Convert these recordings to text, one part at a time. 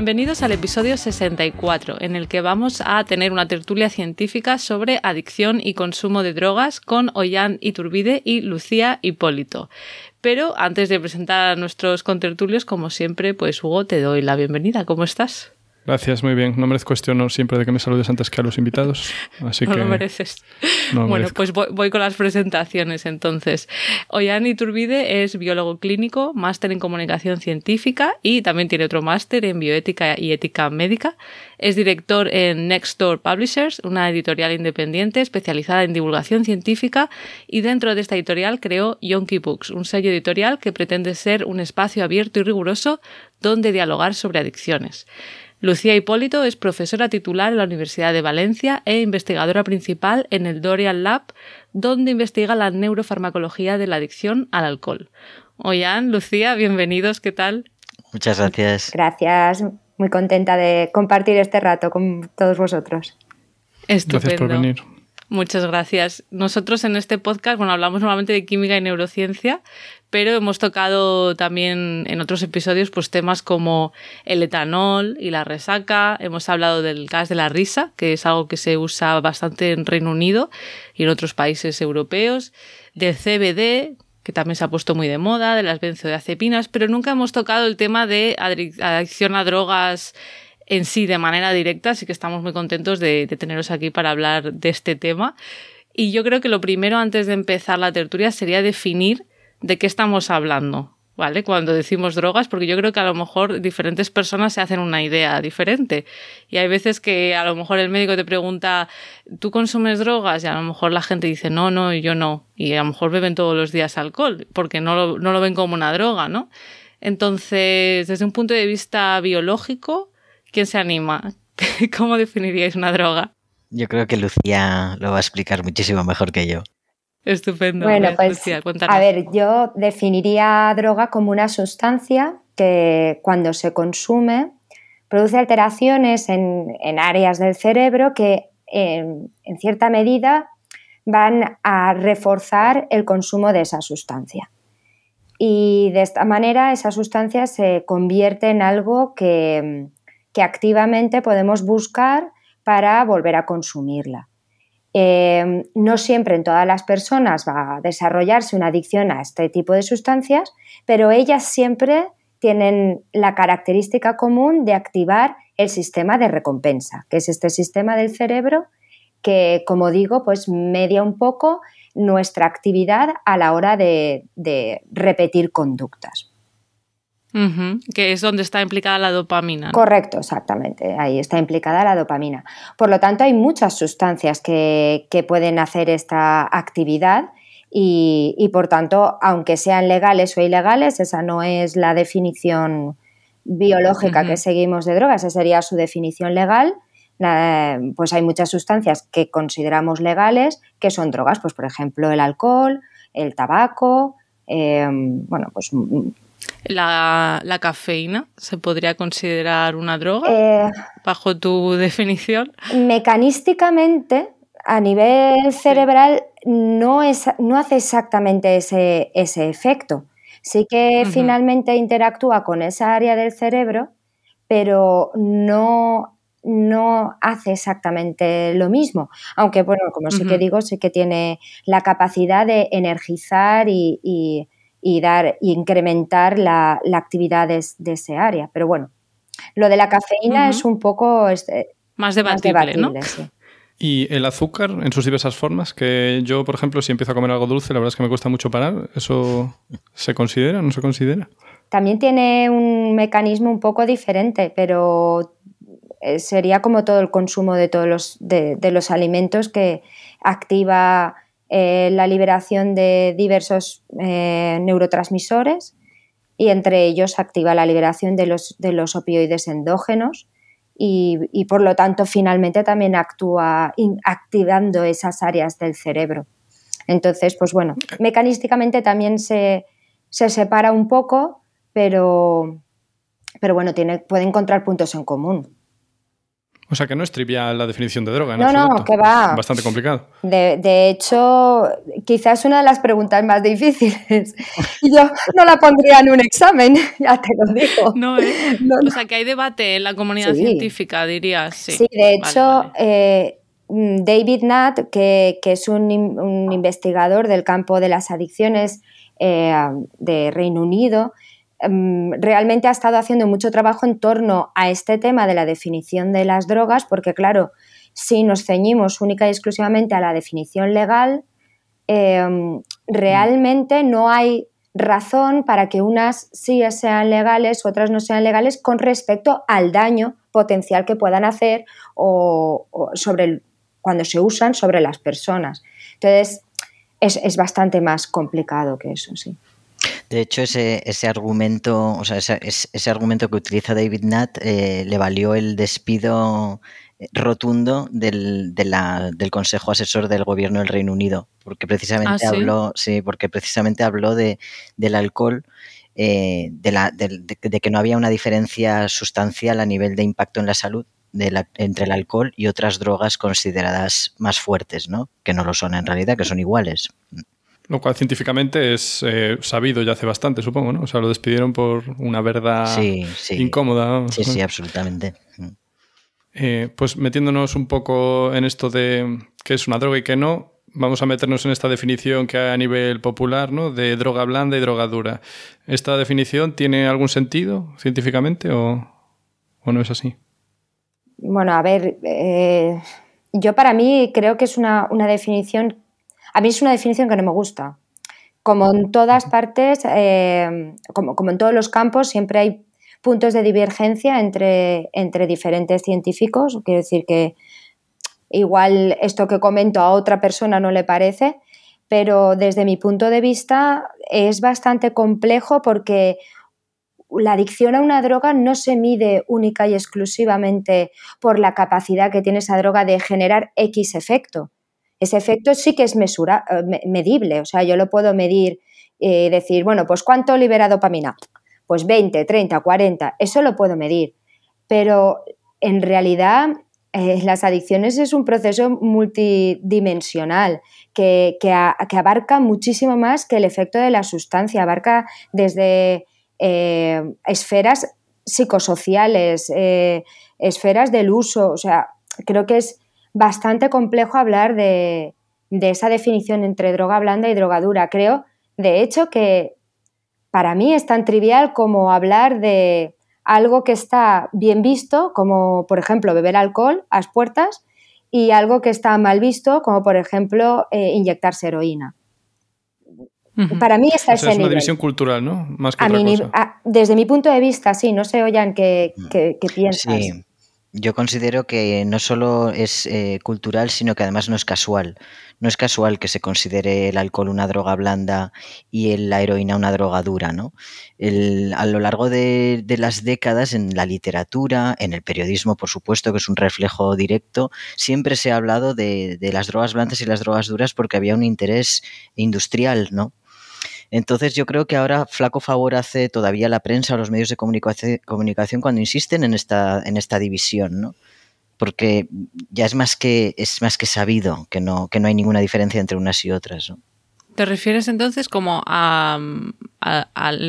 Bienvenidos al episodio 64, en el que vamos a tener una tertulia científica sobre adicción y consumo de drogas con Ollán Iturbide y Lucía Hipólito. Pero antes de presentar a nuestros contertulios, como siempre, pues Hugo, te doy la bienvenida. ¿Cómo estás? Gracias, muy bien. No merezco este honor siempre de que me saludes antes que a los invitados. Así no que lo mereces. bueno, pues voy, con las presentaciones entonces. Ollán Iturbide es biólogo clínico, máster en comunicación científica y también tiene otro máster en bioética y ética médica. Es director en Nextdoor Publishers, una editorial independiente especializada en divulgación científica y dentro de esta editorial creó Yonky Books, un sello editorial que pretende ser un espacio abierto y riguroso donde dialogar sobre adicciones. Lucía Hipólito es profesora titular en la Universidad de Valencia e investigadora principal en el Dorian Lab, donde investiga la neurofarmacología de la adicción al alcohol. Oyan, Lucía, bienvenidos, ¿qué tal? Muchas gracias. Gracias, muy contenta de compartir este rato con todos vosotros. Estupendo. Gracias por venir. Muchas gracias. Nosotros en este podcast, bueno, hablamos normalmente de química y neurociencia, pero hemos tocado también en otros episodios pues temas como el etanol y la resaca, hemos hablado del gas de la risa, que es algo que se usa bastante en Reino Unido y en otros países europeos, del CBD, que también se ha puesto muy de moda, de las benzodiazepinas, pero nunca hemos tocado el tema de adicción a drogas en sí de manera directa, así que estamos muy contentos de, teneros aquí para hablar de este tema. Y yo creo que lo primero antes de empezar la tertulia sería definir de qué estamos hablando, ¿vale? Cuando decimos drogas, porque yo creo que a lo mejor diferentes personas se hacen una idea diferente. Y hay veces que a lo mejor el médico te pregunta, ¿tú consumes drogas? Y a lo mejor la gente dice, no, no, yo no. Y a lo mejor beben todos los días alcohol, porque no lo, no lo ven como una droga, ¿no? Entonces, desde un punto de vista biológico, ¿Quién se anima? ¿Cómo definiríais una droga? Yo creo que Lucía lo va a explicar muchísimo mejor que yo. Estupendo. Bueno, pues, a ver, yo definiría droga como una sustancia que cuando se consume produce alteraciones en, áreas del cerebro que en, en cierta medida van a reforzar el consumo de esa sustancia. Y de esta manera esa sustancia se convierte en algo que, que activamente podemos buscar para volver a consumirla. Eh, no siempre en todas las personas va a desarrollarse una adicción a este tipo de sustancias, pero ellas siempre tienen la característica común de activar el sistema de recompensa, que es este sistema del cerebro que, como digo, pues media un poco nuestra actividad a la hora de repetir conductas que es donde está implicada la dopamina. Correcto, exactamente. Ahí está implicada la dopamina. Por lo tanto, hay muchas sustancias que, pueden hacer esta actividad y, por tanto, aunque sean legales o ilegales, esa no es la definición biológica que seguimos de drogas, esa sería su definición legal. pues hay muchas sustancias que consideramos legales que son drogas, pues por ejemplo el alcohol, el tabaco, eh, bueno, pues ¿La, cafeína se podría considerar una droga eh, bajo tu definición? Mecanísticamente, a nivel cerebral, no, es, no hace exactamente ese, ese efecto. Sí que finalmente interactúa con esa área del cerebro, pero no, no hace exactamente lo mismo. Aunque, bueno, como sí que digo, sí que tiene la capacidad de energizar y y dar y incrementar la, actividad de, ese área. Pero bueno, lo de la cafeína es un poco este, más debatible, ¿no? Y el azúcar en sus diversas formas, que yo, por ejemplo, si empiezo a comer algo dulce, la verdad es que me cuesta mucho parar. ¿Eso se considera? ¿No se considera? También tiene un mecanismo un poco diferente, pero eh, sería como todo el consumo de todos los, de los alimentos que activa eh, la liberación de diversos eh, neurotransmisores y entre ellos activa la liberación de los, de los opioides endógenos y, por lo tanto finalmente también actúa activando esas áreas del cerebro. Entonces, pues bueno, mecanísticamente también se, separa un poco, pero, pero bueno, tiene, puede encontrar puntos en común. O sea que no es trivial la definición de droga. no, no, que va. Bastante complicado. De, hecho, quizás una de las preguntas más difíciles. Yo no la pondría en un examen, ya te lo digo. No, ¿eh? O sea que hay debate en la comunidad científica, dirías. Sí, de hecho, eh, David Nutt, que, es un, investigador del campo de las adicciones eh, de Reino Unido, realmente ha estado haciendo mucho trabajo en torno a este tema de la definición de las drogas, porque claro, si nos ceñimos única y exclusivamente a la definición legal, em, realmente no hay razón para que unas sí sean legales, otras no sean legales con respecto al daño potencial que puedan hacer o, sobre cuando se usan sobre las personas. Entonces, es, es bastante más complicado que eso, sí. De hecho, ese, ese argumento, o sea, ese, ese, argumento que utiliza David Nutt eh, le valió el despido eh, rotundo del, del, Consejo Asesor del Gobierno del Reino Unido, porque precisamente ah, habló, sí, porque precisamente habló de, del alcohol. Eh, de, la, de, que no había una diferencia sustancial a nivel de impacto en la salud entre el alcohol y otras drogas consideradas más fuertes, ¿no? Que no lo son en realidad, que son iguales. Lo cual científicamente es eh, sabido ya hace bastante, supongo, ¿no? O sea, lo despidieron por una verdad incómoda. Sí, sí, absolutamente. Mm. Eh, pues metiéndonos un poco en esto de qué es una droga y qué no, vamos a meternos en esta definición que hay a nivel popular, ¿no? De droga blanda y droga dura. ¿Esta definición tiene algún sentido científicamente o, no es así? Bueno, a ver, eh, yo para mí creo que es una, una definición a mí es una definición que no me gusta. Como en todas partes, eh, como, en todos los campos, siempre hay puntos de divergencia entre, entre diferentes científicos. Quiero decir que igual esto que comento a otra persona no le parece, pero desde mi punto de vista es bastante complejo porque la adicción a una droga no se mide única y exclusivamente por la capacidad que tiene esa droga de generar X efecto, ese efecto sí que es eh, medible, o sea, yo lo puedo medir y decir, bueno, pues ¿cuánto libera dopamina? Pues 20, 30, 40, eso lo puedo medir. Pero en realidad eh, las adicciones es un proceso multidimensional que, abarca muchísimo más que el efecto de la sustancia, abarca desde eh, esferas psicosociales, esferas del uso, o sea, creo que es bastante complejo hablar de, esa definición entre droga blanda y droga dura. Creo, de hecho, que para mí es tan trivial como hablar de algo que está bien visto, como por ejemplo beber alcohol a las puertas, y algo que está mal visto, como por ejemplo eh, inyectarse heroína. Para mí esta es una división cultural, ¿no? Más que desde mi punto de vista, sí, no sé, Oyan, qué, qué, piensas. Sí. Yo considero que no solo es eh, cultural, sino que además no es casual. No es casual que se considere el alcohol una droga blanda y la heroína una droga dura, ¿no? a lo largo de, las décadas, en la literatura, en el periodismo, por supuesto, que es un reflejo directo, siempre se ha hablado de, de las drogas blandas y las drogas duras porque había un interés industrial, ¿no? Entonces yo creo que ahora flaco favor hace todavía la prensa o los medios de comunicación cuando insisten en esta, en esta división, ¿no? Porque ya es más que, es más que sabido que no, que no hay ninguna diferencia entre unas y otras. ¿Te refieres entonces como al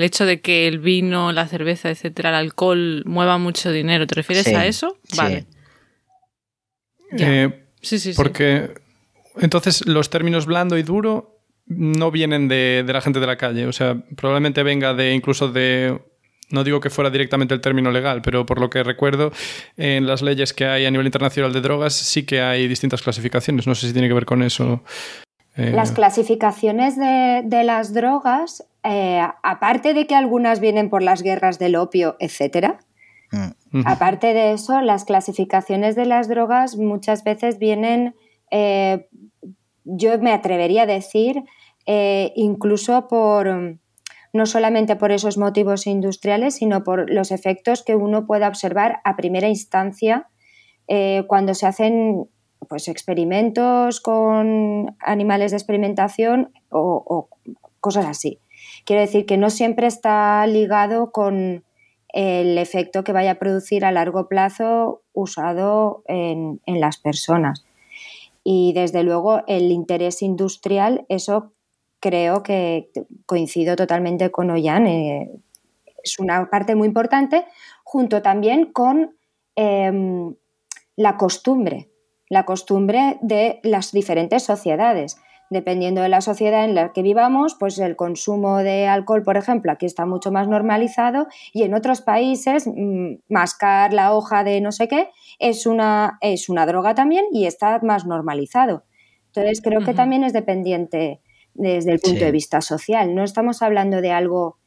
hecho de que el vino, la cerveza, etcétera, el alcohol mueva mucho dinero? ¿Te refieres a eso? Vale. Eh, sí, sí, porque entonces los términos blando y duro no vienen de, la gente de la calle. O sea, probablemente venga de incluso de no digo que fuera directamente el término legal, pero por lo que recuerdo, en las leyes que hay a nivel internacional de drogas sí que hay distintas clasificaciones. No sé si tiene que ver con eso. Eh. Las clasificaciones de, las drogas, eh, aparte de que algunas vienen por las guerras del opio, etc., mm. aparte de eso, las clasificaciones de las drogas muchas veces vienen, eh, yo me atrevería a decir, eh, incluso por, no solamente por esos motivos industriales, sino por los efectos que uno pueda observar a primera instancia eh, cuando se hacen pues, experimentos con animales de experimentación o, cosas así. Quiero decir que no siempre está ligado con el efecto que vaya a producir a largo plazo usado en, las personas. Y desde luego el interés industrial, eso creo que coincido totalmente con Ollán, eh, es una parte muy importante, junto también con em, la costumbre, la costumbre de las diferentes sociedades. Dependiendo de la sociedad en la que vivamos, pues el consumo de alcohol, por ejemplo, aquí está mucho más normalizado y en otros países mm, mascar la hoja de no sé qué es una, es una droga también y está más normalizado. Entonces creo que también es dependiente desde el punto de vista social. No estamos hablando de algo,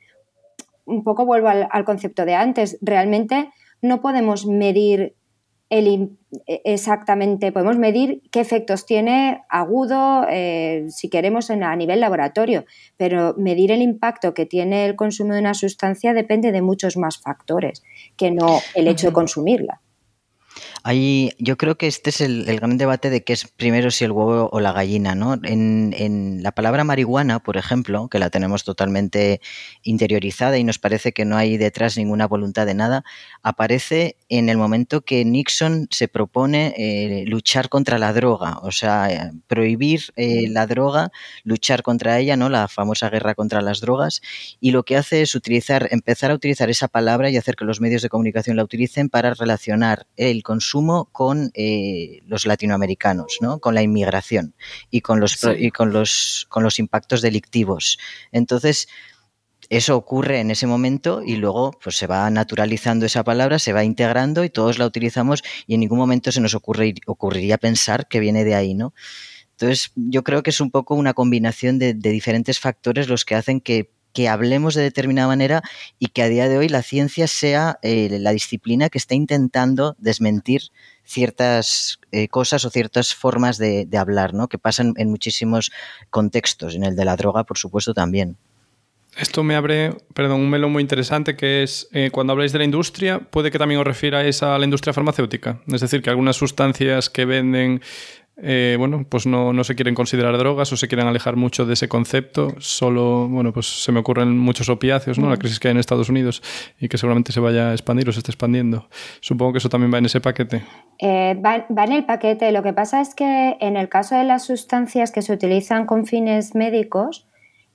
un poco vuelvo al concepto de antes, realmente no podemos medir el, e, exactamente, podemos medir qué efectos tiene agudo, eh, si queremos, a nivel laboratorio, pero medir el impacto que tiene el consumo de una sustancia depende de muchos más factores que no el hecho de consumirla yo creo que este es el, gran debate de qué es primero si el huevo o la gallina, ¿no? En, la palabra marihuana, por ejemplo, que la tenemos totalmente interiorizada y nos parece que no hay detrás ninguna voluntad de nada, aparece en el momento que Nixon se propone eh, luchar contra la droga, o sea, prohibir eh, la droga, luchar contra ella, ¿no? La famosa guerra contra las drogas, y lo que hace es utilizar, empezar a utilizar esa palabra y hacer que los medios de comunicación la utilicen para relacionar el consumo con eh, los latinoamericanos, ¿no? con la inmigración y con los, y con los, con los impactos delictivos. Entonces, eso ocurre en ese momento y luego pues se va naturalizando esa palabra, se va integrando y todos la utilizamos y en ningún momento se nos ocurre, ocurriría pensar que viene de ahí, ¿no? Entonces, yo creo que es un poco una combinación de, de diferentes factores los que hacen que que hablemos de determinada manera y que a día de hoy la ciencia sea eh, la disciplina que está intentando desmentir ciertas eh, cosas o ciertas formas de, hablar, ¿no? Que pasan en muchísimos contextos, en el de la droga, por supuesto, también. Esto me abre, perdón, un melón muy interesante que es eh, cuando habláis de la industria, puede que también os refierais a la industria farmacéutica. Es decir, que algunas sustancias que venden eh, bueno, pues no, se quieren considerar drogas o se quieren alejar mucho de ese concepto. Solo, bueno, pues se me ocurren muchos opiáceos, ¿no? La crisis que hay en Estados Unidos y que seguramente se vaya a expandir o se está expandiendo. Supongo que eso también va en ese paquete. Eh, va, en el paquete. Lo que pasa es que en el caso de las sustancias que se utilizan con fines médicos,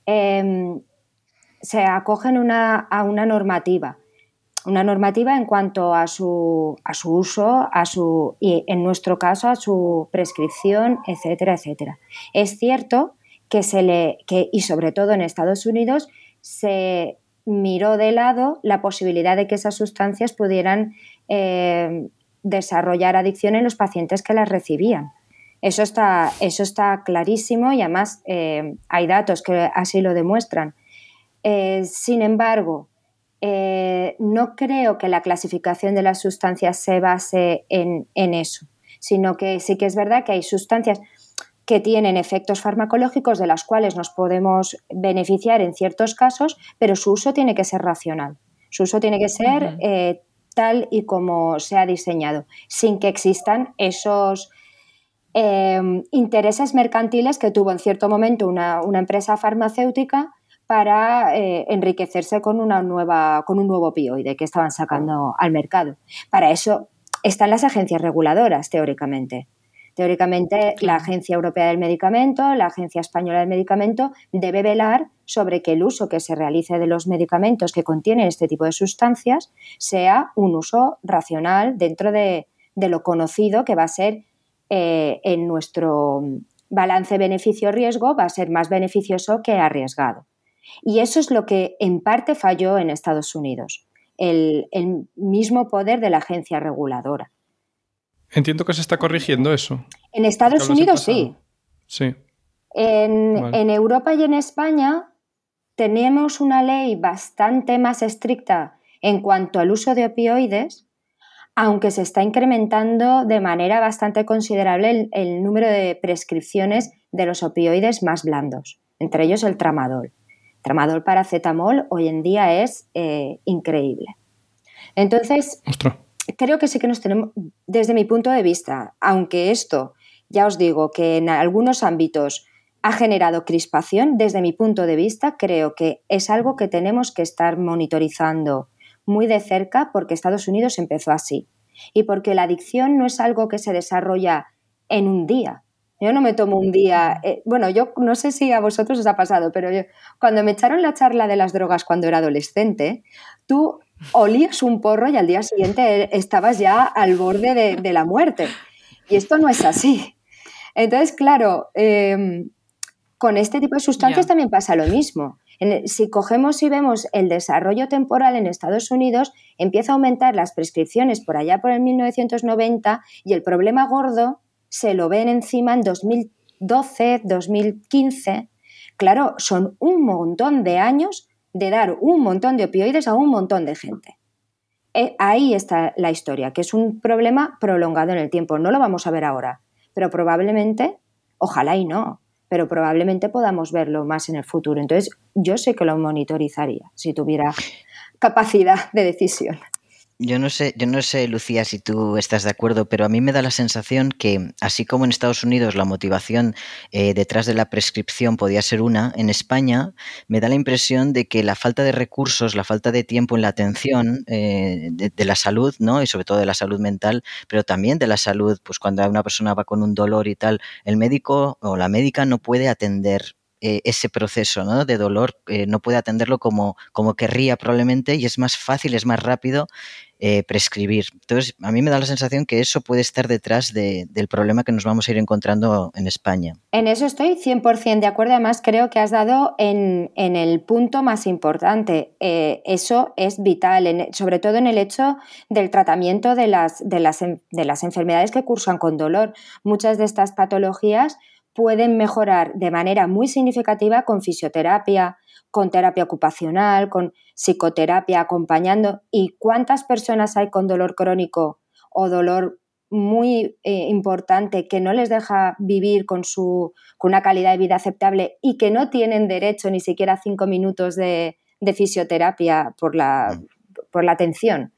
em, se acogen a una normativa una normativa en cuanto a su, a su uso, a su, y en nuestro caso a su prescripción, etcétera, etcétera. Es cierto que se le, que, y sobre todo en Estados Unidos, se miró de lado la posibilidad de que esas sustancias pudieran eh, desarrollar adicción en los pacientes que las recibían. Eso está, eso está clarísimo y además eh, hay datos que así lo demuestran. Eh, sin embargo, eh, no creo que la clasificación de las sustancias se base en, eso, sino que sí que es verdad que hay sustancias que tienen efectos farmacológicos de las cuales nos podemos beneficiar en ciertos casos, pero su uso tiene que ser racional. Su uso tiene que ser eh, tal y como se ha diseñado, sin que existan esos eh, intereses mercantiles que tuvo en cierto momento una empresa farmacéutica para eh, enriquecerse con, una nueva, con un nuevo opioide que estaban sacando al mercado. Para eso están las agencias reguladoras, teóricamente. Teóricamente, la Agencia Europea del Medicamento, la Agencia Española del Medicamento, debe velar sobre que el uso que se realice de los medicamentos que contienen este tipo de sustancias sea un uso racional dentro de, lo conocido que va a ser eh, en nuestro balance beneficio-riesgo, va a ser más beneficioso que arriesgado. Y eso es lo que en parte falló en Estados Unidos, el, mismo poder de la agencia reguladora. Entiendo que se está corrigiendo eso. En Estados Unidos sí. Sí. En, Europa y en España tenemos una ley bastante más estricta en cuanto al uso de opioides, aunque se está incrementando de manera bastante considerable el número de prescripciones de los opioides más blandos, entre ellos el tramadol. Tramadol paracetamol hoy en día es eh, increíble. Entonces, creo que sí que nos tenemos, desde mi punto de vista, aunque esto, ya os digo, que en algunos ámbitos ha generado crispación, desde mi punto de vista, creo que es algo que tenemos que estar monitorizando muy de cerca porque Estados Unidos empezó así y porque la adicción no es algo que se desarrolla en un día. Yo no me tomo un día, eh, bueno, yo no sé si a vosotros os ha pasado, pero cuando me echaron la charla de las drogas cuando era adolescente, tú olías un porro y al día siguiente estabas ya al borde de, la muerte. Y esto no es así. Entonces, claro, em, con este tipo de sustancias también pasa lo mismo. si cogemos y vemos el desarrollo temporal en Estados Unidos, empieza a aumentar las prescripciones por allá por el 1990 y el problema gordo se lo ven encima en 2012, 2015. Claro, son un montón de años de dar un montón de opioides a un montón de gente. Eh, ahí está la historia, que es un problema prolongado en el tiempo. No lo vamos a ver ahora, pero probablemente, ojalá y no, pero probablemente podamos verlo más en el futuro. Entonces, yo sé que lo monitorizaría si tuviera capacidad de decisión. Yo no sé, yo no sé, Lucía, si tú estás de acuerdo, pero a mí me da la sensación que, así como en Estados Unidos la motivación eh, detrás de la prescripción podía ser una, en España me da la impresión de que la falta de recursos, la falta de tiempo en la atención eh, de, la salud, ¿no? Y sobre todo de la salud mental, pero también de la salud, pues cuando una persona va con un dolor y tal, el médico o la médica no puede atender eh, ese proceso ¿no? de dolor, no puede atenderlo como, como querría probablemente y es más fácil, es más rápido eh, prescribir. Entonces, a mí me da la sensación que eso puede estar detrás del problema que nos vamos a ir encontrando en España. En eso estoy 100% de acuerdo. Además, creo que has dado en, el punto más importante. Eh, eso es vital, sobre todo en el hecho del tratamiento de las, de, las, de las enfermedades que cursan con dolor. Muchas de estas patologías pueden mejorar de manera muy significativa con fisioterapia, con terapia ocupacional, con psicoterapia acompañando. ¿Y cuántas personas hay con dolor crónico o dolor muy eh, importante que no les deja vivir con, su, con una calidad de vida aceptable y que no tienen derecho ni siquiera a cinco minutos de, fisioterapia por la, por la atención?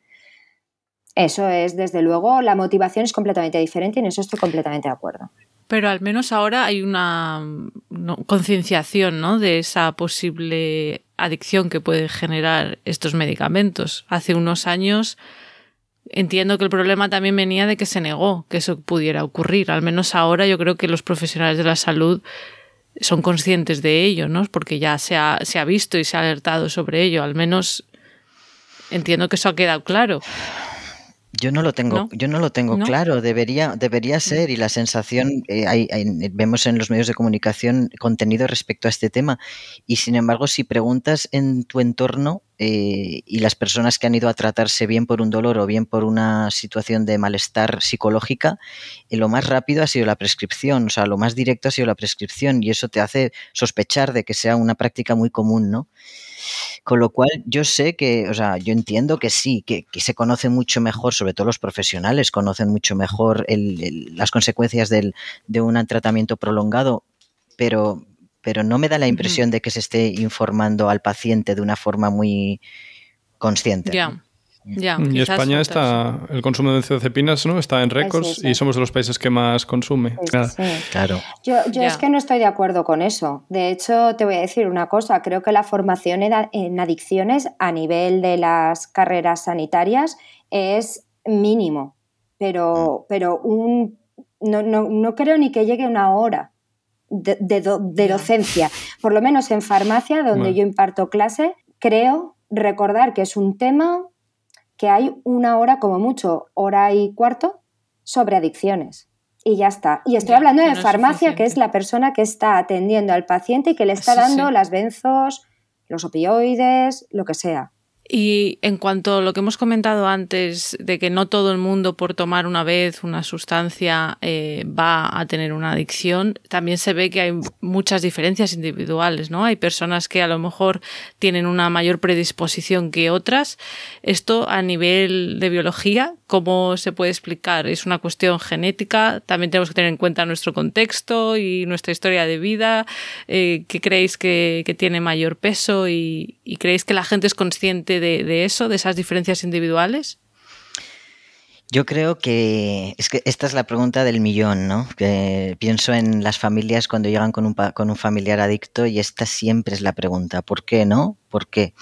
Eso es, desde luego, la motivación es completamente diferente y en eso estoy completamente de acuerdo. Pero al menos ahora hay una concienciación ¿no? de esa posible adicción que pueden generar estos medicamentos. Hace unos años entiendo que el problema también venía de que se negó que eso pudiera ocurrir. Al menos ahora yo creo que los profesionales de la salud son conscientes de ello, ¿no? Porque ya se ha, se ha visto y se ha alertado sobre ello. Al menos entiendo que eso ha quedado claro. Yo no lo tengo, yo no lo tengo claro, debería, debería mm. ser, y la sensación, eh, hay, vemos en los medios de comunicación contenido respecto a este tema, y sin embargo, si preguntas en tu entorno eh, y las personas que han ido a tratarse bien por un dolor o bien por una situación de malestar psicológica, eh, lo más rápido ha sido la prescripción, o sea, lo más directo ha sido la prescripción, y eso te hace sospechar de que sea una práctica muy común, ¿no? Con lo cual, yo sé que, o sea, yo entiendo que sí, que, se conoce mucho mejor, sobre todo los profesionales conocen mucho mejor las consecuencias del, de un tratamiento prolongado, pero, pero no me da la impresión de que se esté informando al paciente de una forma muy consciente. Y España está, el consumo de benzodiazepinas ¿no? está en récords y somos de los países que más consume. Claro. Yo, es que no estoy de acuerdo con eso. De hecho, te voy a decir una cosa. Creo que la formación en adicciones a nivel de las carreras sanitarias es mínimo, pero, mm. pero un, no, no, creo ni que llegue una hora de, docencia. Por lo menos en farmacia, donde yo imparto clase, creo recordar que es un tema que hay una hora como mucho, hora y cuarto, sobre adicciones. Y ya está. Y estoy hablando de farmacia, que es la persona que está atendiendo al paciente y que le está dando las benzos, los opioides, lo que sea. Y en cuanto a lo que hemos comentado antes, de que no todo el mundo por tomar una vez una sustancia eh, va a tener una adicción, también se ve que hay muchas diferencias individuales, ¿no? Hay personas que a lo mejor tienen una mayor predisposición que otras. Esto a nivel de biología, ¿cómo se puede explicar? ¿Es una cuestión genética? También tenemos que tener en cuenta nuestro contexto y nuestra historia de vida. Eh, ¿Qué creéis que, que, tiene mayor peso? Y, ¿Y creéis que la gente es consciente de, eso, de esas diferencias individuales? Yo creo que es que esta es la pregunta del millón, ¿no? Pienso en las familias cuando llegan con un, con un familiar adicto y esta siempre es la pregunta. ¿Por qué no? ¿Por qué?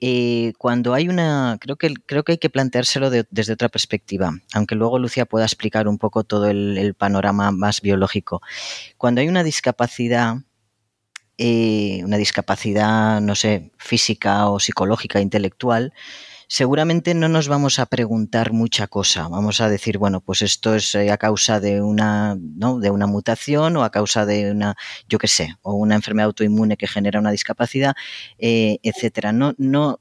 Eh, cuando hay una, creo que, creo que hay que planteárselo desde otra perspectiva, aunque luego Lucia pueda explicar un poco todo el, panorama más biológico. Cuando hay una discapacidad, eh, una discapacidad, no sé, física o psicológica, intelectual, seguramente no nos vamos a preguntar mucha cosa. Vamos a decir, bueno, pues esto es eh, a causa de una, ¿no? de una mutación o a causa de una, yo qué sé, o una enfermedad autoinmune que genera una discapacidad, eh, etcétera. No, no,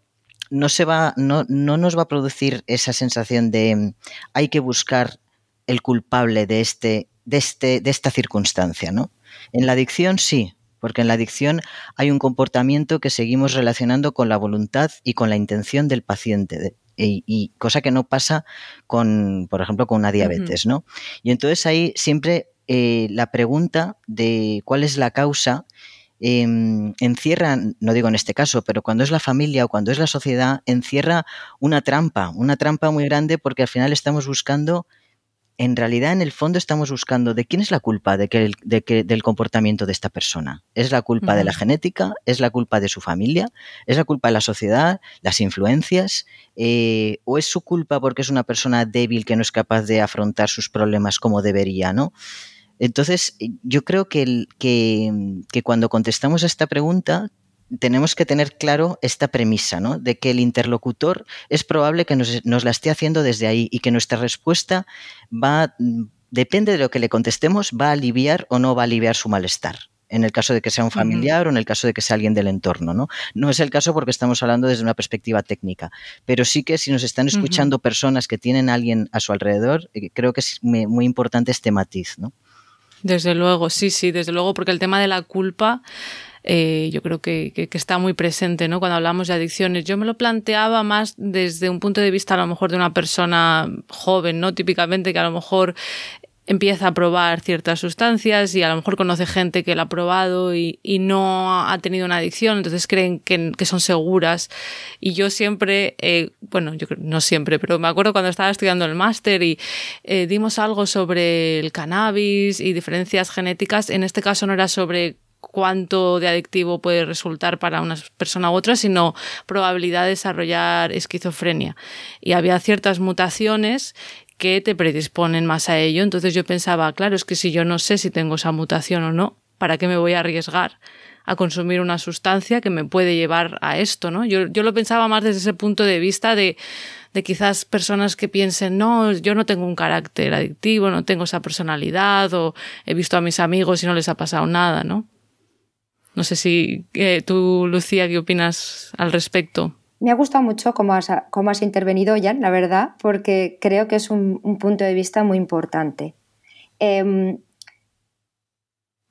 no se va, no, no nos va a producir esa sensación de hay que buscar el culpable de este, de este, de esta circunstancia, ¿no? En la adicción sí, porque en la adicción hay un comportamiento que seguimos relacionando con la voluntad y con la intención del paciente. Y, cosa que no pasa con, por ejemplo, con una diabetes, ¿no? Y entonces ahí siempre eh, la pregunta de cuál es la causa em, encierra, no digo en este caso, pero cuando es la familia o cuando es la sociedad, encierra una trampa, una trampa muy grande porque al final estamos buscando en realidad en el fondo estamos buscando de quién es la culpa de que, del comportamiento de esta persona. ¿Es la culpa de la genética? ¿Es la culpa de su familia? ¿Es la culpa de la sociedad? ¿Las influencias? Eh, ¿O es su culpa porque es una persona débil que no es capaz de afrontar sus problemas como debería? ¿no? Entonces, yo creo que, que, que cuando contestamos a esta pregunta tenemos que tener claro esta premisa, ¿no? De que el interlocutor es probable que nos, la esté haciendo desde ahí y que nuestra respuesta va, depende de lo que le contestemos, va a aliviar o no va a aliviar su malestar. En el caso de que sea un familiar o en el caso de que sea alguien del entorno, ¿no? No es el caso porque estamos hablando desde una perspectiva técnica, pero sí que si nos están escuchando personas que tienen a alguien a su alrededor, eh, creo que es muy, muy importante este matiz, ¿no? Desde luego, sí, sí, desde luego, porque el tema de la culpa eh, yo creo que, está muy presente ¿no? cuando hablamos de adicciones. Yo me lo planteaba más desde un punto de vista a lo mejor de una persona joven, ¿no? Típicamente que a lo mejor empieza a probar ciertas sustancias y a lo mejor conoce gente que la ha probado y, y no ha tenido una adicción, entonces creen que, que son seguras. Y yo siempre, eh, bueno, yo no siempre, pero me acuerdo cuando estaba estudiando el máster y eh, dimos algo sobre el cannabis y diferencias genéticas. En este caso no era sobre cuánto de adictivo puede resultar para una persona u otra, sino probabilidad de desarrollar esquizofrenia. Y había ciertas mutaciones que te predisponen más a ello. Entonces yo pensaba, claro, es que si yo no sé si tengo esa mutación o no, ¿para qué me voy a arriesgar a consumir una sustancia que me puede llevar a esto? ¿no? Yo, yo lo pensaba más desde ese punto de vista de, de quizás personas que piensen, no, yo no tengo un carácter adictivo, no tengo esa personalidad, o he visto a mis amigos y no les ha pasado nada, ¿no? No sé si eh, tú, Lucía, ¿qué opinas al respecto? Me ha gustado mucho cómo has, intervenido, Jan, la verdad, porque creo que es un, punto de vista muy importante. Em,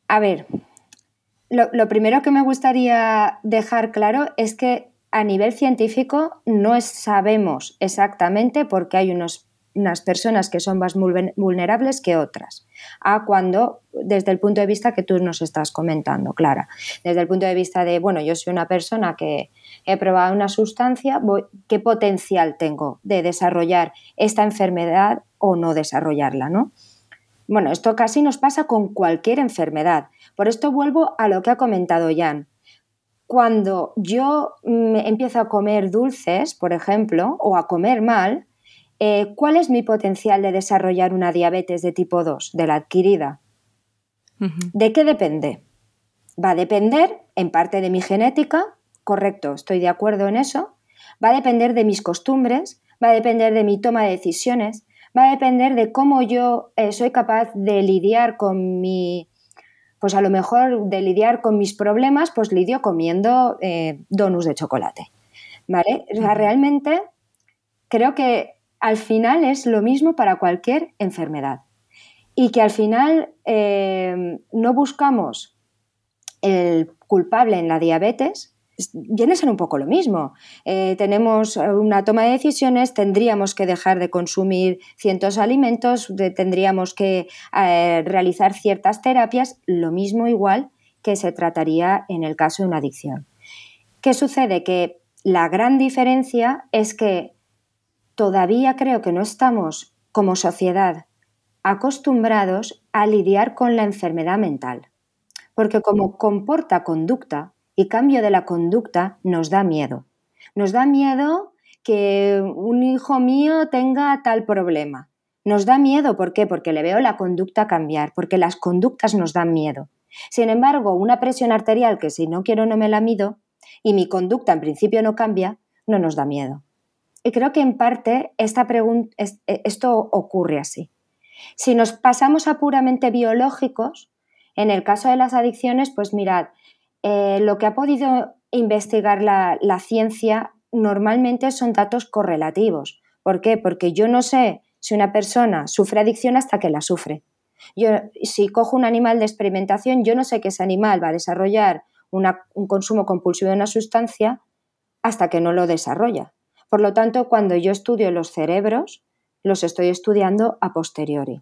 a ver, lo, lo, primero que me gustaría dejar claro es que a nivel científico no sabemos exactamente por qué hay unos unas personas que son más vulnerables que otras. A cuando, desde el punto de vista que tú nos estás comentando, Clara, desde el punto de vista de, bueno, yo soy una persona que he probado una sustancia, ¿qué potencial tengo de desarrollar esta enfermedad o no desarrollarla, ¿no? Bueno, esto casi nos pasa con cualquier enfermedad. Por esto vuelvo a lo que ha comentado Jan. Cuando yo mm, empiezo a comer dulces, por ejemplo, o a comer mal, eh, ¿cuál es mi potencial de desarrollar una diabetes de tipo 2, de la adquirida? ¿De qué depende? Va a depender en parte de mi genética, correcto, estoy de acuerdo en eso, va a depender de mis costumbres, va a depender de mi toma de decisiones, va a depender de cómo yo eh, soy capaz de lidiar con mi, pues a lo mejor de lidiar con mis problemas, pues lidio comiendo eh, donuts de chocolate. ¿vale? O sea, realmente creo que al final es lo mismo para cualquier enfermedad y que al final eh, no buscamos el culpable en la diabetes, viene a ser un poco lo mismo. Eh, tenemos una toma de decisiones, tendríamos que dejar de consumir ciertos alimentos, tendríamos que eh, realizar ciertas terapias, lo mismo igual que se trataría en el caso de una adicción. ¿Qué sucede? Que la gran diferencia es que todavía creo que no estamos como sociedad acostumbrados a lidiar con la enfermedad mental, porque como comporta conducta, y cambio de la conducta nos da miedo. Nos da miedo que un hijo mío tenga tal problema. Nos da miedo, ¿por qué? Porque le veo la conducta cambiar, porque las conductas nos dan miedo. Sin embargo, una presión arterial que si no quiero no me la mido y mi conducta en principio no cambia, no nos da miedo. Y creo que en parte esta e, esto ocurre así. Si nos pasamos a puramente biológicos, en el caso de las adicciones, pues mirad, eh, lo que ha podido investigar la, ciencia normalmente son datos correlativos. ¿Por qué? Porque yo no sé si una persona sufre adicción hasta que la sufre. Yo, si cojo un animal de experimentación, yo no sé que ese animal va a desarrollar un consumo compulsivo de una sustancia hasta que no lo desarrolla. Por lo tanto, cuando yo estudio los cerebros, los estoy estudiando a posteriori.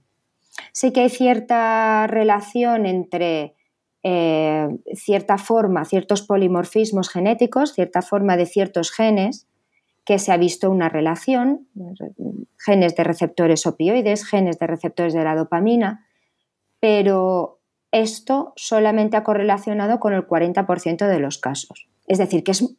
Sí que hay cierta relación entre eh, cierta forma, ciertos polimorfismos genéticos, cierta forma de ciertos genes, que se ha visto una relación, genes de receptores opioides, genes de receptores de la dopamina, pero esto solamente ha correlacionado con el 40% de los casos. Es decir, que es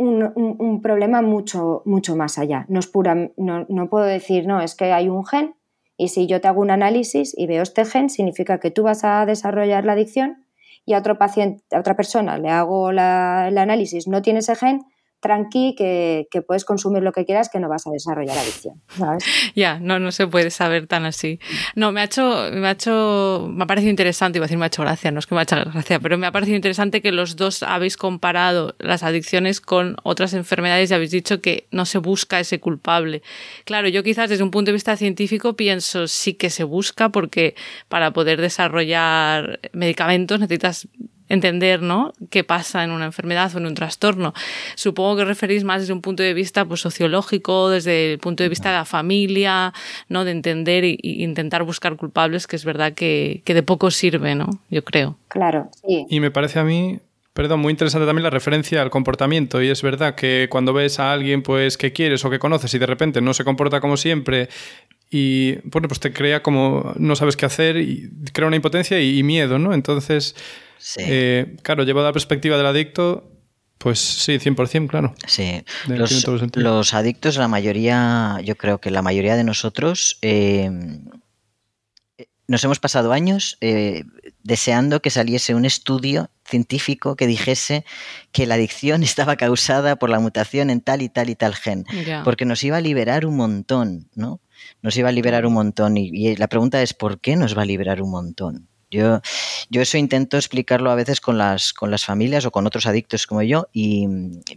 un, problema mucho, mucho más allá. No, es pura, no, no puedo decir, no, es que hay un gen y si yo te hago un análisis y veo este gen, significa que tú vas a desarrollar la adicción y a otro paciente, a otra persona le hago el análisis, no tiene ese gen, tranqui, que, puedes consumir lo que quieras, que no vas a desarrollar adicción. Ya, no, no se puede saber tan así. No, me ha hecho, me ha hecho, me ha parecido interesante, iba a decir me ha hecho gracia, no es que me ha hecho gracia, pero me ha parecido interesante que los dos habéis comparado las adicciones con otras enfermedades y habéis dicho que no se busca ese culpable. Claro, yo quizás desde un punto de vista científico pienso sí que se busca porque para poder desarrollar medicamentos necesitas entender ¿no? qué pasa en una enfermedad o en un trastorno. Supongo que referís más desde un punto de vista pues, sociológico, desde el punto de vista de la familia, ¿no? de entender e, intentar buscar culpables, que es verdad que, que de poco sirve, ¿no? yo creo. Claro, sí. Y me parece a mí Perdón, muy interesante también la referencia al comportamiento. Y es verdad que cuando ves a alguien pues que quieres o que conoces y de repente no se comporta como siempre y bueno, pues te crea como no sabes qué hacer y crea una impotencia y, y miedo, ¿no? Entonces, eh, claro, llevado a la perspectiva del adicto, pues sí, 100%, claro. Sí, los, adictos, la mayoría, yo creo que la mayoría de nosotros eh, nos hemos pasado años eh, deseando que saliese un estudio científico que dijese que la adicción estaba causada por la mutación en tal y tal y tal gen, porque nos iba a liberar un montón, ¿no? Nos iba a liberar un montón y la pregunta es, ¿por qué nos va a liberar un montón? Yo, yo eso intento explicarlo a veces con las, con las familias o con otros adictos como yo, y,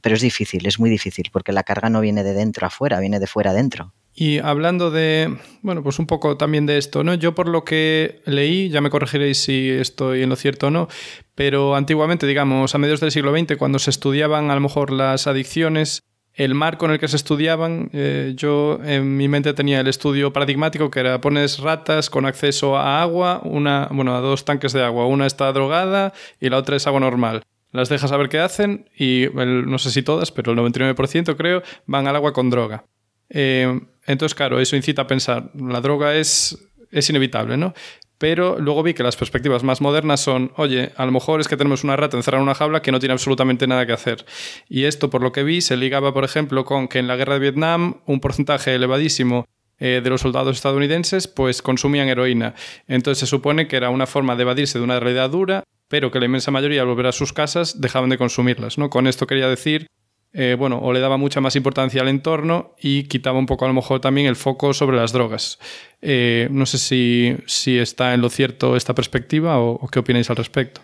pero es difícil, es muy difícil, porque la carga no viene de dentro a fuera, viene de fuera adentro. Y hablando de, bueno, pues un poco también de esto, ¿no? Yo por lo que leí, ya me corregiréis si estoy en lo cierto o no, pero antiguamente, digamos, a mediados del siglo XX, cuando se estudiaban a lo mejor las adicciones, el marco en el que se estudiaban, eh, yo en mi mente tenía el estudio paradigmático que era pones ratas con acceso a agua, una, bueno, a dos tanques de agua, una está drogada y la otra es agua normal. Las dejas a ver qué hacen y no sé si todas, pero el 99% creo van al agua con droga. Eh, entonces, claro, eso incita a pensar, la droga es, es inevitable, ¿no? Pero luego vi que las perspectivas más modernas son, oye, a lo mejor es que tenemos una rata encerrada en una jaula que no tiene absolutamente nada que hacer. Y esto, por lo que vi, se ligaba, por ejemplo, con que en la guerra de Vietnam un porcentaje elevadísimo eh, de los soldados estadounidenses pues consumían heroína. Entonces se supone que era una forma de evadirse de una realidad dura, pero que la inmensa mayoría al volver a sus casas dejaban de consumirlas. ¿no? Con esto quería decir eh, bueno, o le daba mucha más importancia al entorno y quitaba un poco a lo mejor también el foco sobre las drogas. Eh, no sé si, está en lo cierto esta perspectiva o, qué opináis al respecto.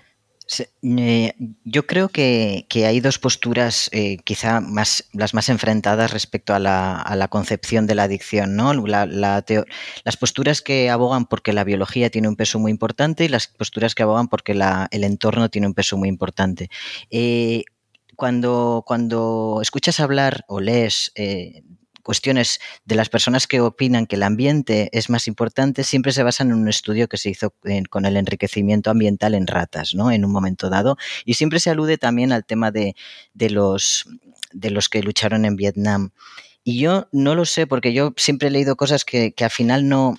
Eh, yo creo que, hay dos posturas quizá más, las más enfrentadas respecto a la, concepción de la adicción. ¿no? las posturas que abogan porque la biología tiene un peso muy importante y las posturas que abogan porque el entorno tiene un peso muy importante. Eh, cuando, cuando escuchas hablar o lees cuestiones de las personas que opinan que el ambiente es más importante siempre se basan en un estudio que se hizo con el enriquecimiento ambiental en ratas, ¿no? En un momento dado. Y siempre se alude también al tema de, los, de los que lucharon en Vietnam. Y yo no lo sé, porque yo siempre he leído cosas que, al final no,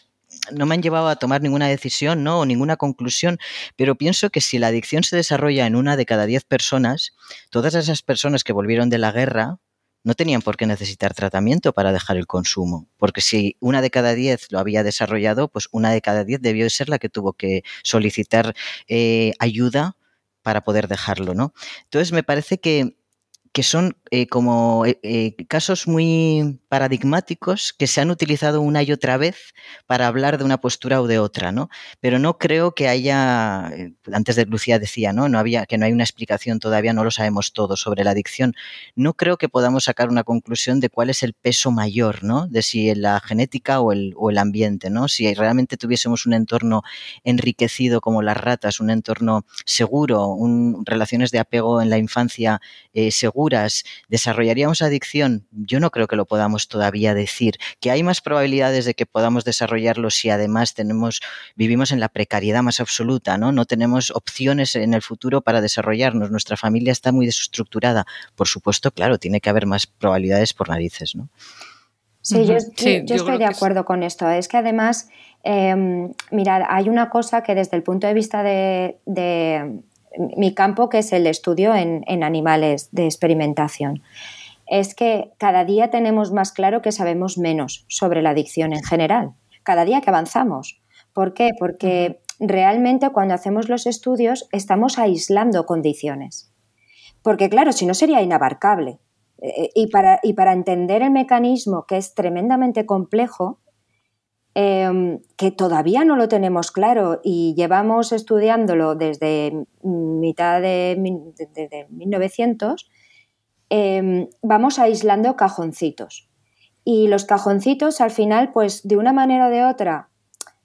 no me han llevado a tomar ninguna decisión ¿no? o ninguna conclusión, pero pienso que si la adicción se desarrolla en una de cada diez personas, todas esas personas que volvieron de la guerra, no tenían por qué necesitar tratamiento para dejar el consumo, porque si una de cada diez lo había desarrollado, pues una de cada diez debió de ser la que tuvo que solicitar eh, ayuda para poder dejarlo, ¿no? Entonces me parece que que son eh, como eh, eh, casos muy paradigmáticos que se han utilizado una y otra vez para hablar de una postura o de otra, ¿no? Pero no creo que haya, antes de Lucía decía, ¿no? No había, que no hay una explicación todavía, no lo sabemos todo sobre la adicción. No creo que podamos sacar una conclusión de cuál es el peso mayor, ¿no? De si la genética o el, o el ambiente, ¿no? Si realmente tuviésemos un entorno enriquecido como las ratas, un entorno seguro, relaciones de apego en la infancia seguro, ¿desarrollaríamos adicción? Yo no creo que lo podamos todavía decir. Que hay más probabilidades de que podamos desarrollarlo si además tenemos, vivimos en la precariedad más absoluta, ¿no? No tenemos opciones en el futuro para desarrollarnos. Nuestra familia está muy desestructurada. Por supuesto, claro, tiene que haber más probabilidades por narices, ¿no? Sí, yo, estoy de acuerdo con esto. Es que además, em, mirad, hay una cosa que desde el punto de vista de mi campo, que es el estudio en, animales de experimentación, es que cada día tenemos más claro que sabemos menos sobre la adicción en general, cada día que avanzamos. ¿Por qué? Porque realmente cuando hacemos los estudios estamos aislando condiciones. Porque claro, si no sería inabarcable. Eh, y para, y para entender el mecanismo, que es tremendamente complejo, Em, que todavía no lo tenemos claro y llevamos estudiándolo desde mitad de, 1900, em, vamos aislando cajoncitos. Y los cajoncitos al final, pues de una manera o de otra,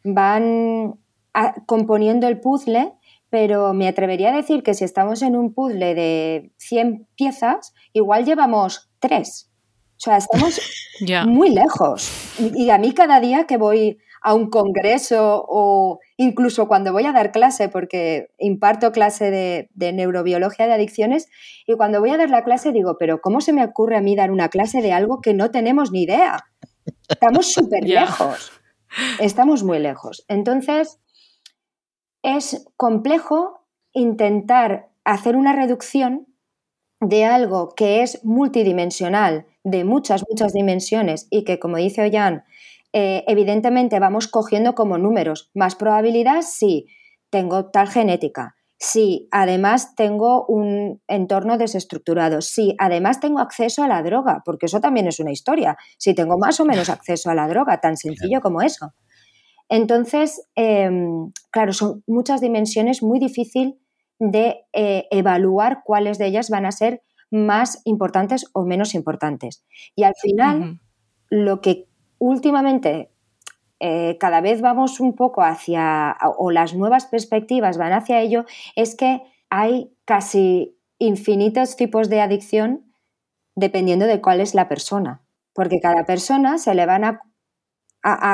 van componiendo el puzzle, pero me atrevería a decir que si estamos en un puzzle de 100 piezas, igual llevamos 3. O sea, estamos muy lejos. Y a mí cada día que voy a un congreso o incluso cuando voy a dar clase, porque imparto clase de, neurobiología de adicciones, y cuando voy a dar la clase digo, pero ¿cómo se me ocurre a mí dar una clase de algo que no tenemos ni idea? Estamos súper lejos. Estamos muy lejos. Entonces, es complejo intentar hacer una reducción de algo que es multidimensional, de muchas, muchas dimensiones y que, como dice Ollán, eh, evidentemente vamos cogiendo como números. ¿Más probabilidad? Sí, tengo tal genética. Sí, además tengo un entorno desestructurado. Sí, además tengo acceso a la droga, porque eso también es una historia. Si tengo más o menos acceso a la droga, tan sencillo como eso. Entonces, em, claro, son muchas dimensiones muy difícil de eh, evaluar cuáles de ellas van a ser más importantes o menos importantes. Y al final, lo que últimamente eh, cada vez vamos un poco hacia, o las nuevas perspectivas van hacia ello, es que hay casi infinitos tipos de adicción dependiendo de cuál es la persona. Porque cada persona se le van a,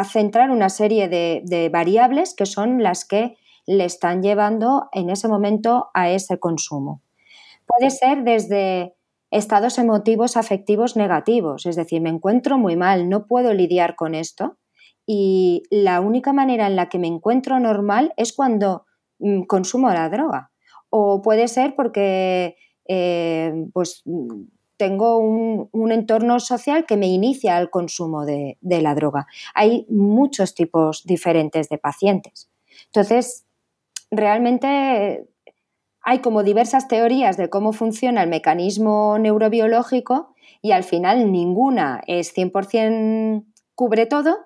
centrar una serie de variables que son las que le están llevando en ese momento a ese consumo. Puede ser desde estados emotivos afectivos negativos, es decir, me encuentro muy mal, no puedo lidiar con esto y la única manera en la que me encuentro normal es cuando mm, consumo la droga. O puede ser porque eh, pues, tengo un, entorno social que me inicia al consumo de, de la droga. Hay muchos tipos diferentes de pacientes. Entonces, realmente hay como diversas teorías de cómo funciona el mecanismo neurobiológico y al final ninguna es 100% cubre todo,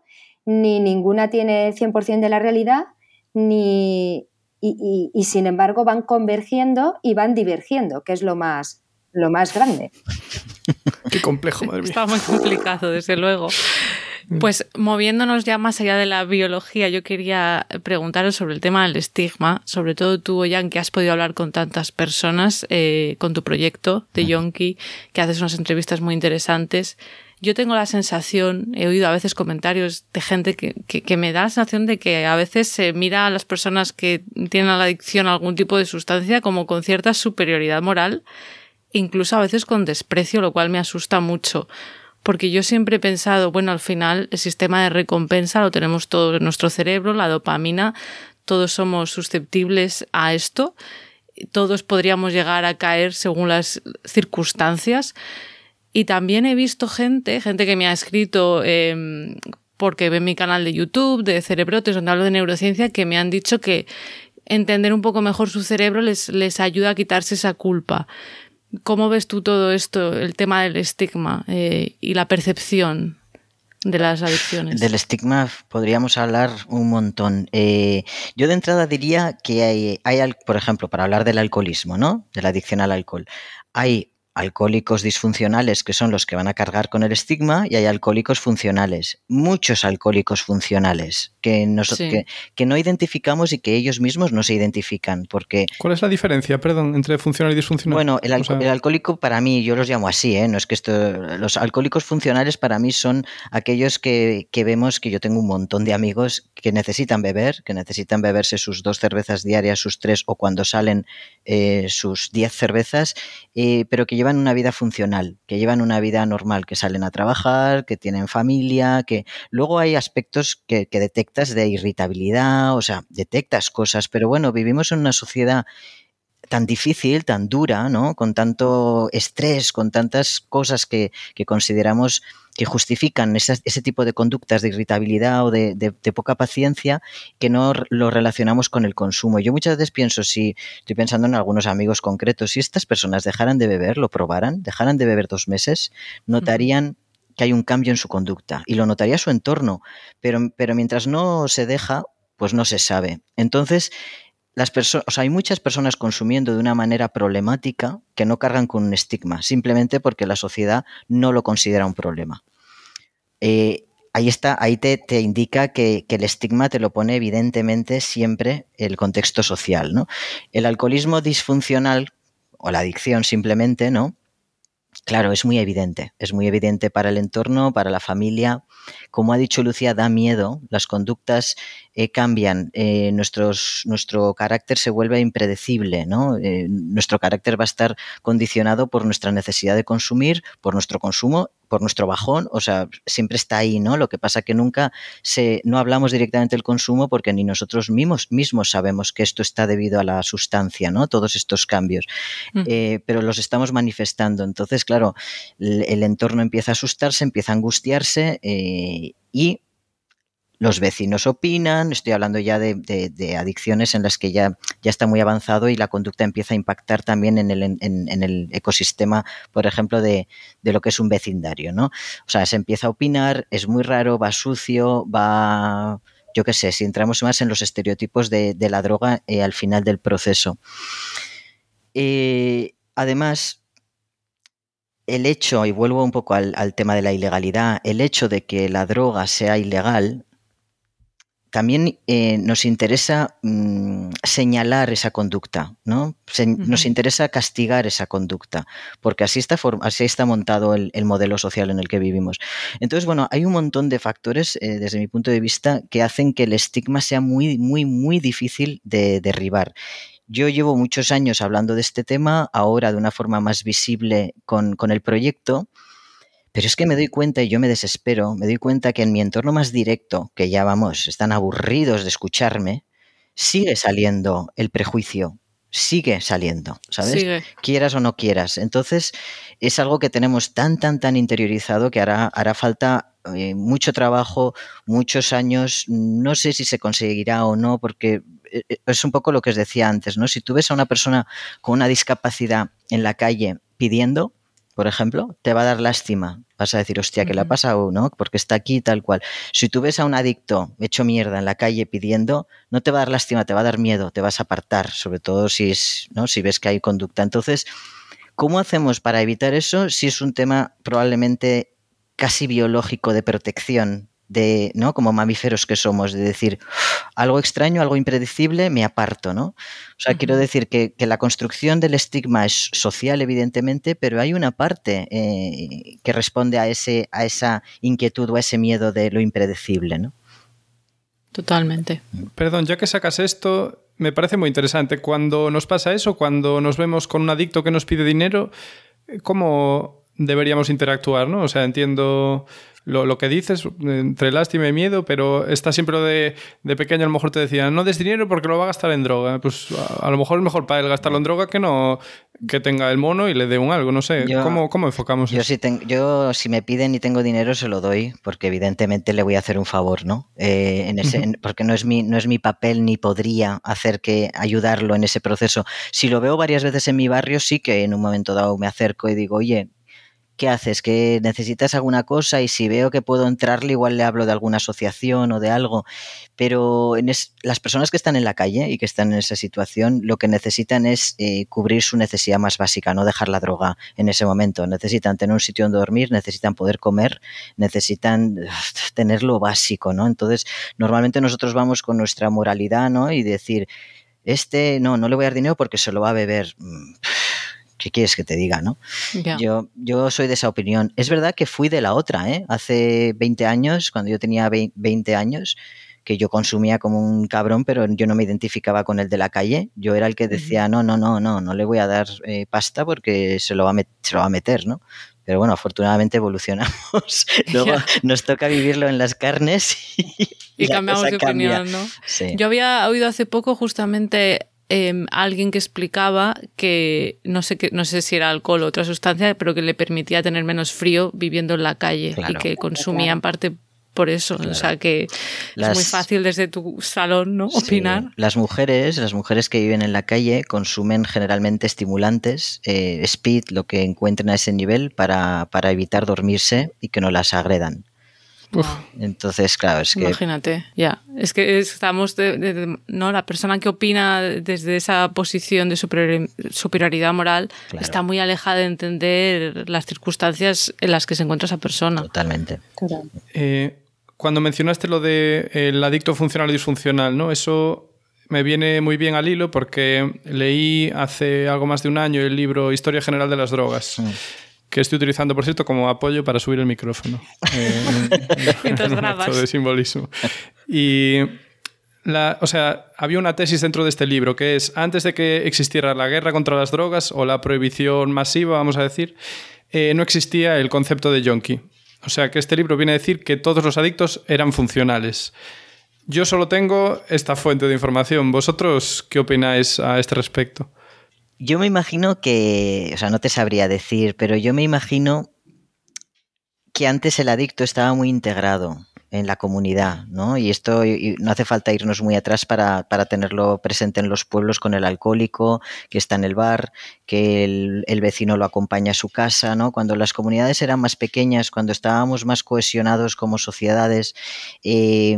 ni ninguna tiene 100% de la realidad, ni, y, y, sin embargo van convergiendo y van divergiendo, que es lo más, lo más grande. Qué complejo, madre mía. Está muy complicado, desde luego. Pues moviéndonos ya más allá de la biología, yo quería preguntaros sobre el tema del estigma, sobre todo tú, Jan, que has podido hablar con tantas personas eh, con tu proyecto de Yonki, que haces unas entrevistas muy interesantes. Yo tengo la sensación, he oído a veces comentarios de gente que, que, me da la sensación de que a veces se mira a las personas que tienen la adicción a algún tipo de sustancia como con cierta superioridad moral, incluso a veces con desprecio, lo cual me asusta mucho porque yo siempre he pensado, bueno, al final el sistema de recompensa lo tenemos todo en nuestro cerebro, la dopamina, todos somos susceptibles a esto, todos podríamos llegar a caer según las circunstancias. Y también he visto gente, gente que me ha escrito em, porque ve mi canal de YouTube de Cerebrotes, donde hablo de neurociencia, que me han dicho que entender un poco mejor su cerebro les, les ayuda a quitarse esa culpa. ¿Cómo ves tú todo esto, el tema del estigma eh, y la percepción de las adicciones? Del estigma podríamos hablar un montón. Eh, yo de entrada diría que hay, hay, por ejemplo, para hablar del alcoholismo, ¿no? De la adicción al alcohol. Hay alcohólicos disfuncionales que son los que van a cargar con el estigma y hay alcohólicos funcionales, muchos alcohólicos funcionales que, que, no identificamos y que ellos mismos no se identifican. Porque, ¿Cuál es la diferencia, perdón, entre funcional y disfuncional? Bueno, el, alcohólico para mí, yo los llamo así, ¿eh? no es que esto, los alcohólicos funcionales para mí son aquellos que, que vemos que yo tengo un montón de amigos que necesitan beber, que necesitan beberse sus dos cervezas diarias, sus tres o cuando salen eh, sus diez cervezas, eh, pero que llevan una vida funcional, que llevan una vida normal, que salen a trabajar, que tienen familia, que luego hay aspectos que, detectas de irritabilidad, o sea, detectas cosas, pero bueno, vivimos en una sociedad tan difícil, tan dura, ¿no? Con tanto estrés, con tantas cosas que, que consideramos que justifican ese, tipo de conductas de irritabilidad o de, poca paciencia que no lo relacionamos con el consumo. Yo muchas veces pienso, si estoy pensando en algunos amigos concretos, si estas personas dejaran de beber, lo probaran, dejaran de beber dos meses, notarían que hay un cambio en su conducta y lo notaría su entorno, pero, pero mientras no se deja, pues no se sabe. Entonces, las personas, o sea, hay muchas personas consumiendo de una manera problemática que no cargan con un estigma, simplemente porque la sociedad no lo considera un problema. Eh, ahí está, ahí te, indica que, el estigma te lo pone evidentemente siempre el contexto social, ¿no? El alcoholismo disfuncional o la adicción simplemente, ¿no? Claro, es muy evidente, es muy evidente para el entorno, para la familia. Como ha dicho Lucía, da miedo, las conductas eh, cambian, eh, nuestro carácter se vuelve impredecible, ¿no? Eh, nuestro carácter va a estar condicionado por nuestra necesidad de consumir, por nuestro consumo por nuestro bajón, o sea, siempre está ahí, ¿no? Lo que pasa que nunca se, no hablamos directamente del consumo porque ni nosotros mismos, mismos sabemos que esto está debido a la sustancia, ¿no? Todos estos cambios, eh, pero los estamos manifestando. Entonces, claro, el, entorno empieza a asustarse, empieza a angustiarse eh, y los vecinos opinan, estoy hablando ya de, adicciones en las que ya, ya, está muy avanzado y la conducta empieza a impactar también en el, en, el ecosistema, por ejemplo, de, lo que es un vecindario, ¿no? O sea, se empieza a opinar, es muy raro, va sucio, va, yo qué sé, si entramos más en los estereotipos de, la droga eh, al final del proceso. Eh, además, el hecho, y vuelvo un poco al, tema de la ilegalidad, el hecho de que la droga sea ilegal también eh, nos interesa mm, señalar esa conducta, ¿no? Nos interesa castigar esa conducta, porque así está, así está montado el, modelo social en el que vivimos. Entonces, bueno, hay un montón de factores, eh, desde mi punto de vista, que hacen que el estigma sea muy, muy, muy difícil de derribar. Yo llevo muchos años hablando de este tema, ahora de una forma más visible con, con el proyecto, pero es que me doy cuenta y yo me desespero, me doy cuenta que en mi entorno más directo, que ya vamos, están aburridos de escucharme, sigue saliendo el prejuicio, sigue saliendo, ¿sabes? Quieras o no quieras. Entonces, es algo que tenemos tan, tan, tan interiorizado que hará, hará falta eh, mucho trabajo, muchos años. No sé si se conseguirá o no, porque eh, eh, es un poco lo que os decía antes, ¿no? Si tú ves a una persona con una discapacidad en la calle pidiendo, por ejemplo, te va a dar lástima. Vas a decir, hostia, ¿qué le ha pasado? ¿no? Porque está aquí tal cual. Si tú ves a un adicto hecho mierda en la calle pidiendo, no te va a dar lástima, te va a dar miedo, te vas a apartar, sobre todo si, es, ¿no? si ves que hay conducta. Entonces, ¿cómo hacemos para evitar eso si es un tema probablemente casi biológico de protección de, ¿no? Como mamíferos que somos, de decir algo extraño, algo impredecible, me aparto, ¿no? O sea, quiero decir que, la construcción del estigma es social, evidentemente, pero hay una parte eh, que responde a, ese, a esa inquietud o a ese miedo de lo impredecible, ¿no? Totalmente. Perdón, ya que sacas esto, me parece muy interesante. Cuando nos pasa eso, cuando nos vemos con un adicto que nos pide dinero, ¿cómo deberíamos interactuar? ¿no? O sea, entiendo lo, lo, que dices, entre lástima y miedo, pero está siempre lo de, de pequeño, a lo mejor te decían, no des dinero porque lo va a gastar en droga. Pues a, lo mejor es mejor para él gastarlo en droga que no que tenga el mono y le dé un algo, no sé. ¿Cómo, ¿Cómo, enfocamos yo eso? Si yo si me piden y tengo dinero se lo doy, porque evidentemente le voy a hacer un favor, ¿no? Eh, en ese, porque no es, mi, no es mi papel ni podría hacer que ayudarlo en ese proceso. Si lo veo varias veces en mi barrio, sí que en un momento dado me acerco y digo, oye, ¿qué haces? ¿Que necesitas alguna cosa? Y si veo que puedo entrarle, igual le hablo de alguna asociación o de algo. Pero en las personas que están en la calle y que están en esa situación, lo que necesitan es eh, cubrir su necesidad más básica, no dejar la droga en ese momento. Necesitan tener un sitio donde dormir, necesitan poder comer, necesitan tener lo básico, ¿no? Entonces, normalmente nosotros vamos con nuestra moralidad, ¿no? Y decir, este, no, no le voy a dar dinero porque se lo va a beber mm, ¿qué quieres que te diga, no? Yo, yo soy de esa opinión. Es verdad que fui de la otra, ¿eh? Hace 20 años, cuando yo tenía 20 años, que yo consumía como un cabrón, pero yo no me identificaba con el de la calle. Yo era el que decía, no, no, no, no, no le voy a dar eh, pasta porque se lo, va a se lo va a meter, ¿no? Pero bueno, afortunadamente evolucionamos. Luego nos toca vivirlo en las carnes y, cambiamos de opinión, ¿no? Yo había oído hace poco justamente Em, alguien que explicaba que no sé, que, no sé si era alcohol o otra sustancia, pero que le permitía tener menos frío viviendo en la calle y que consumía en parte por eso. O sea que es muy fácil desde tu salón ¿no? opinar. Las mujeres, las mujeres que viven en la calle consumen generalmente estimulantes, eh, speed, lo que encuentren a ese nivel para, para evitar dormirse y que no las agredan. Entonces, claro, es que... Imagínate, ya. Es que estamos, de, ¿no? La persona que opina desde esa posición de superioridad moral está muy alejada de entender las circunstancias en las que se encuentra esa persona. Totalmente. Eh, cuando mencionaste lo de el adicto funcional y disfuncional, ¿no? Eso me viene muy bien al hilo porque leí hace algo más de un año el libro Historia General de las Drogas. Mm que estoy utilizando, por cierto, como apoyo para subir el micrófono. Eh, Mientras grabas. de simbolismo. Y, la, o sea, había una tesis dentro de este libro que es, antes de que existiera la guerra contra las drogas o la prohibición masiva, vamos a decir, eh, no existía el concepto de junkie. O sea, que este libro viene a decir que todos los adictos eran funcionales. Yo solo tengo esta fuente de información. ¿Vosotros qué opináis a este respecto? Yo me imagino que, o sea, no te sabría decir, pero yo me imagino que antes el adicto estaba muy integrado en la comunidad, ¿no? Y esto no hace falta irnos muy atrás para, tenerlo presente en los pueblos con el alcohólico que está en el bar, que el, vecino lo acompaña a su casa, ¿no? Cuando las comunidades eran más pequeñas, cuando estábamos más cohesionados como sociedades, eh,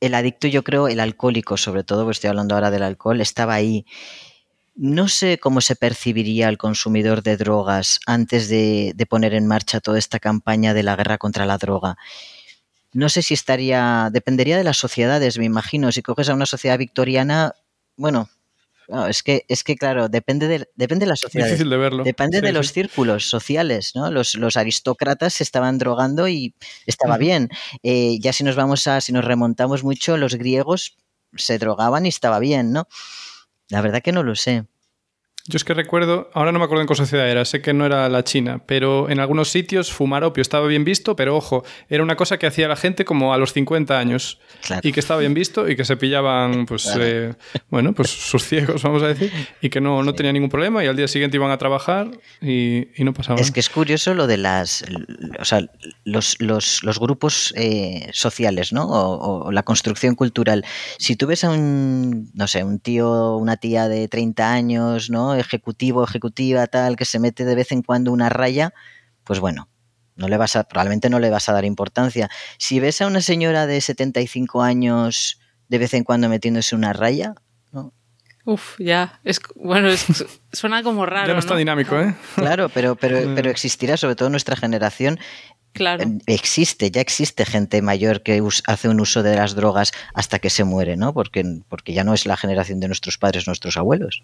el adicto, yo creo, el alcohólico sobre todo, porque estoy hablando ahora del alcohol, estaba ahí no sé cómo se percibiría el consumidor de drogas antes de, poner en marcha toda esta campaña de la guerra contra la droga. No sé si estaría, dependería de las sociedades, me imagino. Si coges a una sociedad victoriana, bueno, es que, es que claro, depende de, depende de la sociedad. Difícil de verlo. Depende de los círculos sociales, ¿no? Los, aristócratas se estaban drogando y estaba bien. Eh, ya si nos vamos a, si nos remontamos mucho, los griegos se drogaban y estaba bien, ¿no? La verdad que no lo sé. Yo es que recuerdo, ahora no me acuerdo en qué sociedad era, sé que no era la China, pero en algunos sitios fumar opio estaba bien visto, pero ojo, era una cosa que hacía la gente como a los 50 años y que estaba bien visto y que se pillaban, pues, eh, bueno, pues sus ciegos, vamos a decir, y que no, no tenía ningún problema y al día siguiente iban a trabajar y, no pasaba. Es que es curioso lo de las, o sea, los, grupos eh, sociales, ¿no? O, o, la construcción cultural. Si tú ves a un, no sé, un tío, una tía de 30 años, ¿no? ¿No? Ejecutivo, ejecutiva, tal, que se mete de vez en cuando una raya, pues bueno, no le vas a, probablemente no le vas a dar importancia. Si ves a una señora de 75 años de vez en cuando metiéndose una raya, ¿no? Uf, ya. Es, bueno, suena como raro. Ya no está dinámico, ¿eh? Claro, pero, pero, pero existirá, sobre todo nuestra generación. Claro. Existe, ya existe gente mayor que hace un uso de las drogas hasta que se muere, ¿no? Porque, porque ya no es la generación de nuestros padres, nuestros abuelos.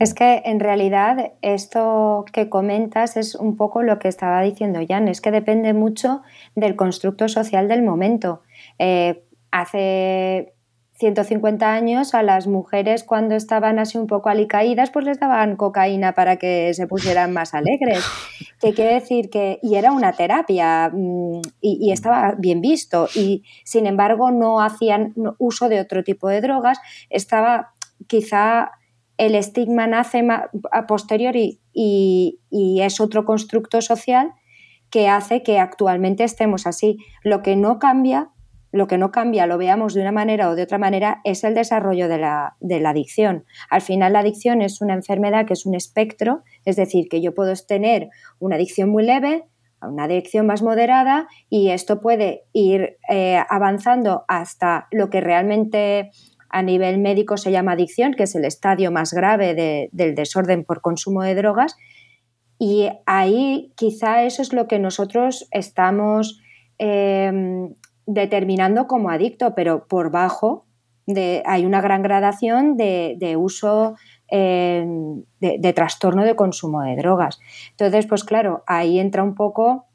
Es que en realidad esto que comentas es un poco lo que estaba diciendo Jan, es que depende mucho del constructo social del momento. Eh, hace 150 años a las mujeres cuando estaban así un poco alicaídas, pues les daban cocaína para que se pusieran más alegres. Que quiere decir que, y era una terapia mm, y, estaba bien visto, y sin embargo no hacían uso de otro tipo de drogas, estaba quizá el estigma nace a posteriori y, es otro constructo social que hace que actualmente estemos así. Lo que no cambia lo que no cambia, lo veamos de una manera o de otra manera, es el desarrollo de la, adicción. Al final la adicción es una enfermedad que es un espectro, es decir, que yo puedo tener una adicción muy leve, una adicción más moderada y esto puede ir eh, avanzando hasta lo que realmente a nivel médico se llama adicción, que es el estadio más grave del desorden por consumo de drogas. Y ahí quizá eso es lo que nosotros estamos em, determinando como adicto, pero por bajo de, hay una gran gradación de, uso eh, de, trastorno de consumo de drogas. Entonces, pues claro, ahí entra un poco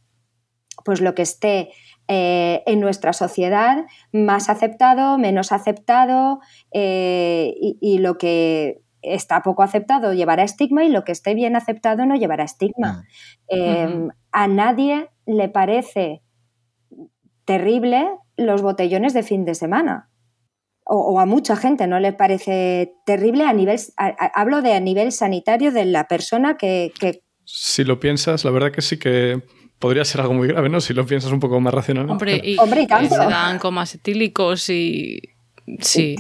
pues lo que esté eh, en nuestra sociedad más aceptado, menos aceptado eh, y, lo que está poco aceptado llevará estigma y lo que esté bien aceptado no llevará estigma. Ah. A nadie le parece terrible los botellones de fin de semana. O, a mucha gente no le parece terrible a nivel, hablo de a nivel sanitario de la persona que, Si lo piensas, la verdad que sí que podría ser algo muy grave, ¿no? Si lo piensas un poco más racionalmente. Hombre, y, se dan comas etílicos y... Sí.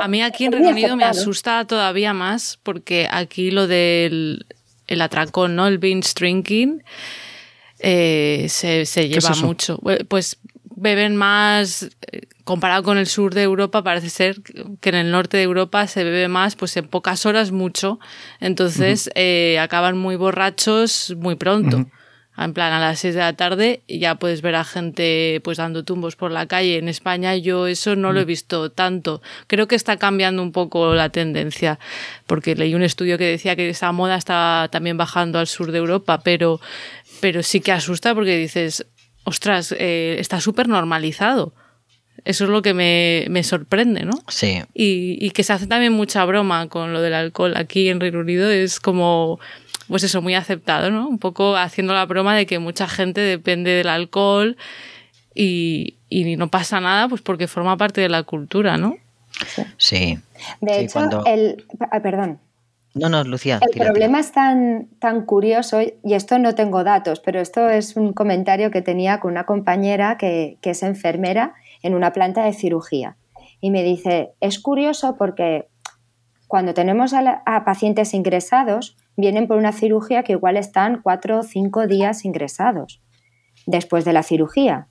a mí aquí en Reino Unido me asusta todavía más porque aquí lo del el atracón, ¿no? El binge drinking eh, se, se lleva mucho. Pues beben más, eh, comparado con el sur de Europa, parece ser que en el norte de Europa se bebe más, pues en pocas horas mucho. Entonces eh, acaban muy borrachos muy pronto. En plan, a las 6 de la tarde ya puedes ver a gente pues dando tumbos por la calle. En España yo eso no lo he visto tanto. Creo que está cambiando un poco la tendencia, porque leí un estudio que decía que esa moda está también bajando al sur de Europa, pero, pero sí que asusta porque dices, ostras, eh, está súper normalizado. Eso es lo que me, sorprende, ¿no? Sí. Y, que se hace también mucha broma con lo del alcohol aquí en Reino Unido. Es como, pues eso, muy aceptado, ¿no? Un poco haciendo la broma de que mucha gente depende del alcohol y, no pasa nada, pues porque forma parte de la cultura, ¿no? Sí. De hecho, el. Ah, perdón. No, no, Lucía. El problema es tan, tan curioso, y esto no tengo datos, pero esto es un comentario que tenía con una compañera que, es enfermera en una planta de cirugía. Y me dice, es curioso porque cuando tenemos a, pacientes ingresados, vienen por una cirugía que igual están cuatro o cinco días ingresados después de la cirugía.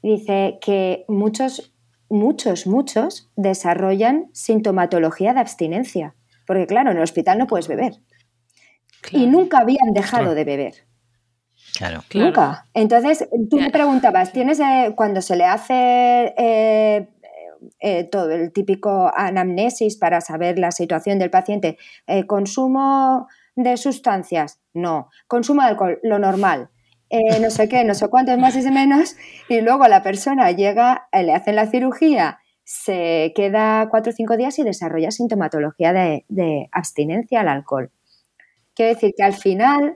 Dice que muchos, muchos, muchos desarrollan sintomatología de abstinencia porque claro, en el hospital no puedes beber. Y nunca habían dejado de beber. Claro. Nunca. Entonces, tú me preguntabas, ¿tienes eh, cuando se le hace eh, eh, todo el típico anamnesis para saber la situación del paciente, consumo de sustancias? No. Consumo de alcohol, lo normal. no sé qué, no sé cuántos más y menos, y luego la persona llega, le hacen la cirugía se queda cuatro o cinco días y desarrolla sintomatología de, abstinencia al alcohol. Quiero decir que al final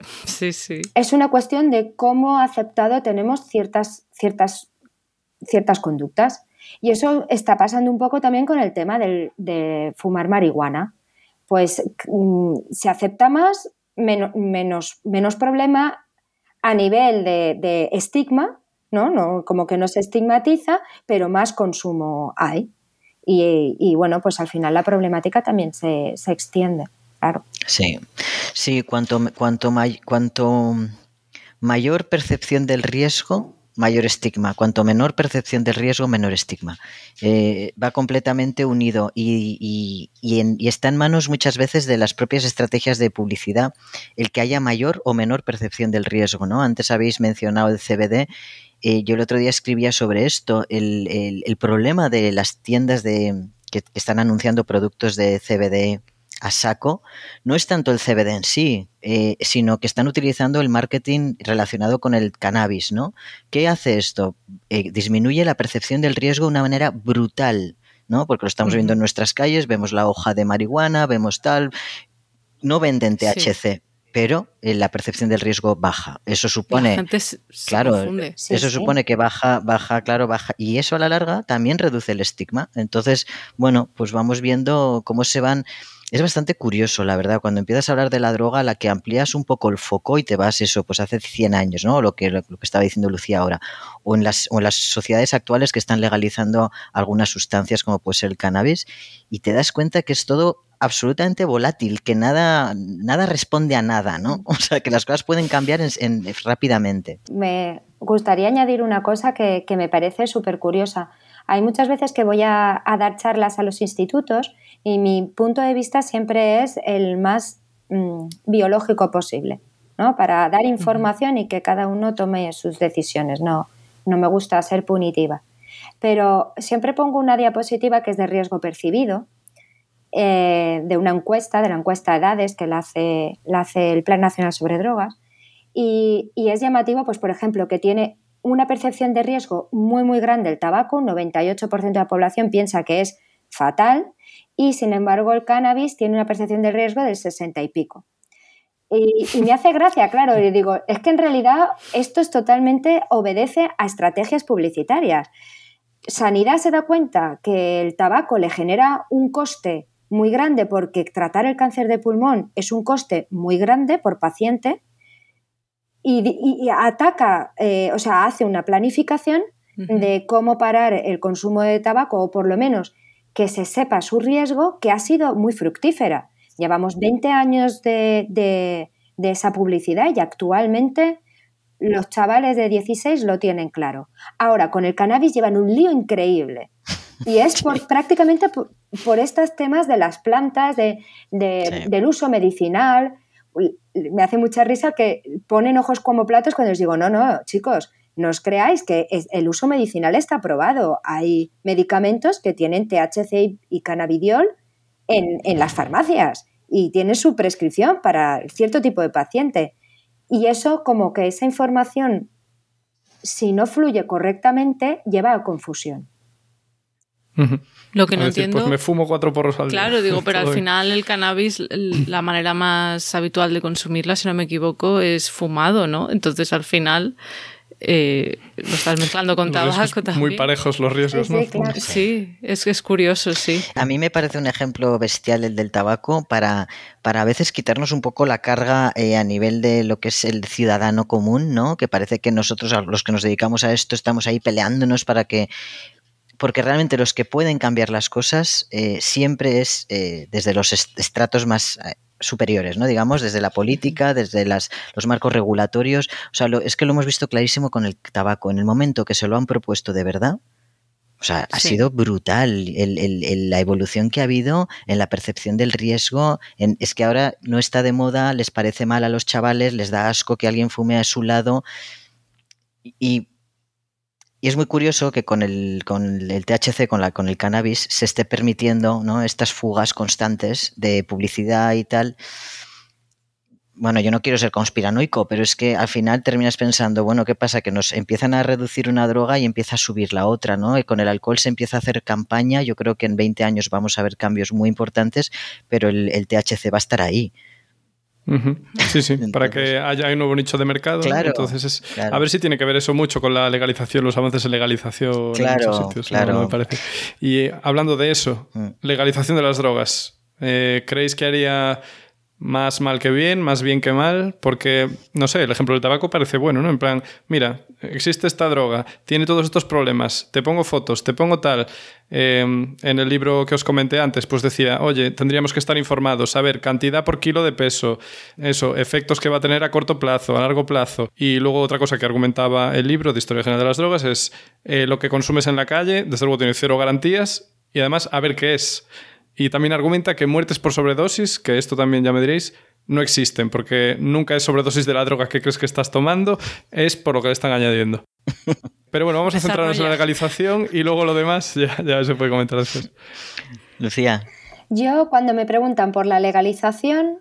es una cuestión de cómo aceptado tenemos ciertas, ciertas, ciertas conductas. Y eso está pasando un poco también con el tema de fumar marihuana. Pues mm, se acepta más, menos, menos problema a nivel de estigma, ¿no? Como que no se estigmatiza, pero más consumo hay. Y, bueno, pues al final la problemática también se, extiende claro. Sí, sí, cuanto, cuanto, cuanto mayor percepción del riesgo, mayor estigma. Cuanto menor percepción del riesgo, menor estigma. Eh, va completamente unido y, está en manos muchas veces de las propias estrategias de publicidad el que haya mayor o menor percepción del riesgo. ¿no? Antes habéis mencionado el CBD. Eh, yo el otro día escribía sobre esto. El, problema de las tiendas de, que están anunciando productos de CBD a saco, no es tanto el CBD en sí, eh, sino que están utilizando el marketing relacionado con el cannabis, ¿no? ¿Qué hace esto? Eh, disminuye la percepción del riesgo de una manera brutal, ¿no? Porque lo estamos viendo en nuestras calles, vemos la hoja de marihuana, vemos tal, no venden THC. Pero eh, la percepción del riesgo baja. Eso supone. claro, eso supone que baja, baja, claro, baja. Y eso a la larga también reduce el estigma. Entonces, bueno, pues vamos viendo cómo se van es bastante curioso, la verdad, cuando empiezas a hablar de la droga, la que amplías un poco el foco y te vas eso, pues hace 100 años, ¿no? Lo que, lo que estaba diciendo Lucía ahora. O en, las, o en las sociedades actuales que están legalizando algunas sustancias como puede ser el cannabis y te das cuenta que es todo absolutamente volátil, que nada, nada responde a nada, ¿no? O sea, que las cosas pueden cambiar en, rápidamente. Me gustaría añadir una cosa que, me parece súper curiosa. Hay muchas veces que voy a, dar charlas a los institutos y mi punto de vista siempre es el más mm, biológico posible, ¿no? Para dar información y que cada uno tome sus decisiones. No, no me gusta ser punitiva. Pero siempre pongo una diapositiva que es de riesgo percibido, eh, de una encuesta, de la encuesta de edades que la hace, la hace el Plan Nacional sobre Drogas. Y, y, es llamativo, pues, por ejemplo, que tiene una percepción de riesgo muy, muy grande el tabaco, un 98% de la población piensa que es fatal y sin embargo el cannabis tiene una percepción de riesgo del 60 y pico. Y, me hace gracia, claro, y digo, es que en realidad esto es totalmente obedece a estrategias publicitarias. Sanidad se da cuenta que el tabaco le genera un coste muy grande porque tratar el cáncer de pulmón es un coste muy grande por paciente y, ataca, eh, o sea, hace una planificación de cómo parar el consumo de tabaco o por lo menos que se sepa su riesgo, que ha sido muy fructífera. Llevamos 20 años de, esa publicidad y actualmente los chavales de 16 lo tienen claro. Ahora, con el cannabis llevan un lío increíble. Y es por, prácticamente por, estos temas de las plantas, del uso medicinal. Me hace mucha risa que ponen ojos como platos cuando les digo, no, no, chicos, no os creáis que el uso medicinal está aprobado. Hay medicamentos que tienen THC y cannabidiol en, las farmacias y tienen su prescripción para cierto tipo de paciente. Y eso como que esa información, si no fluye correctamente, lleva a confusión. Lo que no pues entiendo. pues me fumo cuatro porros al día. Claro, digo, pero al final el cannabis, la manera más habitual de consumirla, si no me equivoco, es fumado, ¿no? Entonces al final eh, lo estás mezclando con tabaco también. Muy parejos los riesgos, ¿no? Sí, es, es curioso, sí. A mí me parece un ejemplo bestial el del tabaco para, para a veces quitarnos un poco la carga eh, a nivel de lo que es el ciudadano común, ¿no? Que parece que nosotros, los que nos dedicamos a esto, estamos ahí peleándonos para que porque realmente los que pueden cambiar las cosas eh, siempre es desde los estratos más superiores, ¿no? Digamos, desde la política, desde las, los marcos regulatorios. O sea, es que lo hemos visto clarísimo con el tabaco. En el momento que se lo han propuesto de verdad, o sea, ha sido brutal la evolución que ha habido en la percepción del riesgo. es que ahora no está de moda, les parece mal a los chavales, les da asco que alguien fume a su lado. Y y es muy curioso que con el, con el THC, con, la, con el cannabis, se esté permitiendo ¿no? estas fugas constantes de publicidad y tal. Bueno, yo no quiero ser conspiranoico, pero es que al final terminas pensando, bueno, ¿qué pasa? Que nos empiezan a reducir una droga y empieza a subir la otra, ¿no? Y con el alcohol se empieza a hacer campaña. Yo creo que en 20 años vamos a ver cambios muy importantes, pero el, el THC va a estar ahí. Sí, sí, para que haya un nuevo nicho de mercado. Entonces, a ver si tiene que ver eso mucho con la legalización, los avances en legalización claro, en muchos sitios, claro. me parece. Y hablando de eso, mm. legalización de las drogas, eh, ¿creéis que haría más mal que bien, más bien que mal, porque, no sé, el ejemplo del tabaco parece bueno, ¿no? En plan, mira, existe esta droga, tiene todos estos problemas, te pongo fotos, te pongo tal. Em, en el libro que os comenté antes, pues decía, oye, tendríamos que estar informados, saber cantidad por kilo de peso, eso, efectos que va a tener a corto plazo, a largo plazo. Y luego otra cosa que argumentaba el libro de Historia General de las Drogas es eh, lo que consumes en la calle, desde luego tiene cero garantías y además a ver qué es. Y también argumenta que muertes por sobredosis, que esto también ya me diréis, no existen, porque nunca es sobredosis de la droga que crees que estás tomando, es por lo que le están añadiendo. Pero bueno, vamos a centrarnos en la legalización y luego lo demás ya, ya se puede comentar después. Lucía. Yo cuando me preguntan por la legalización,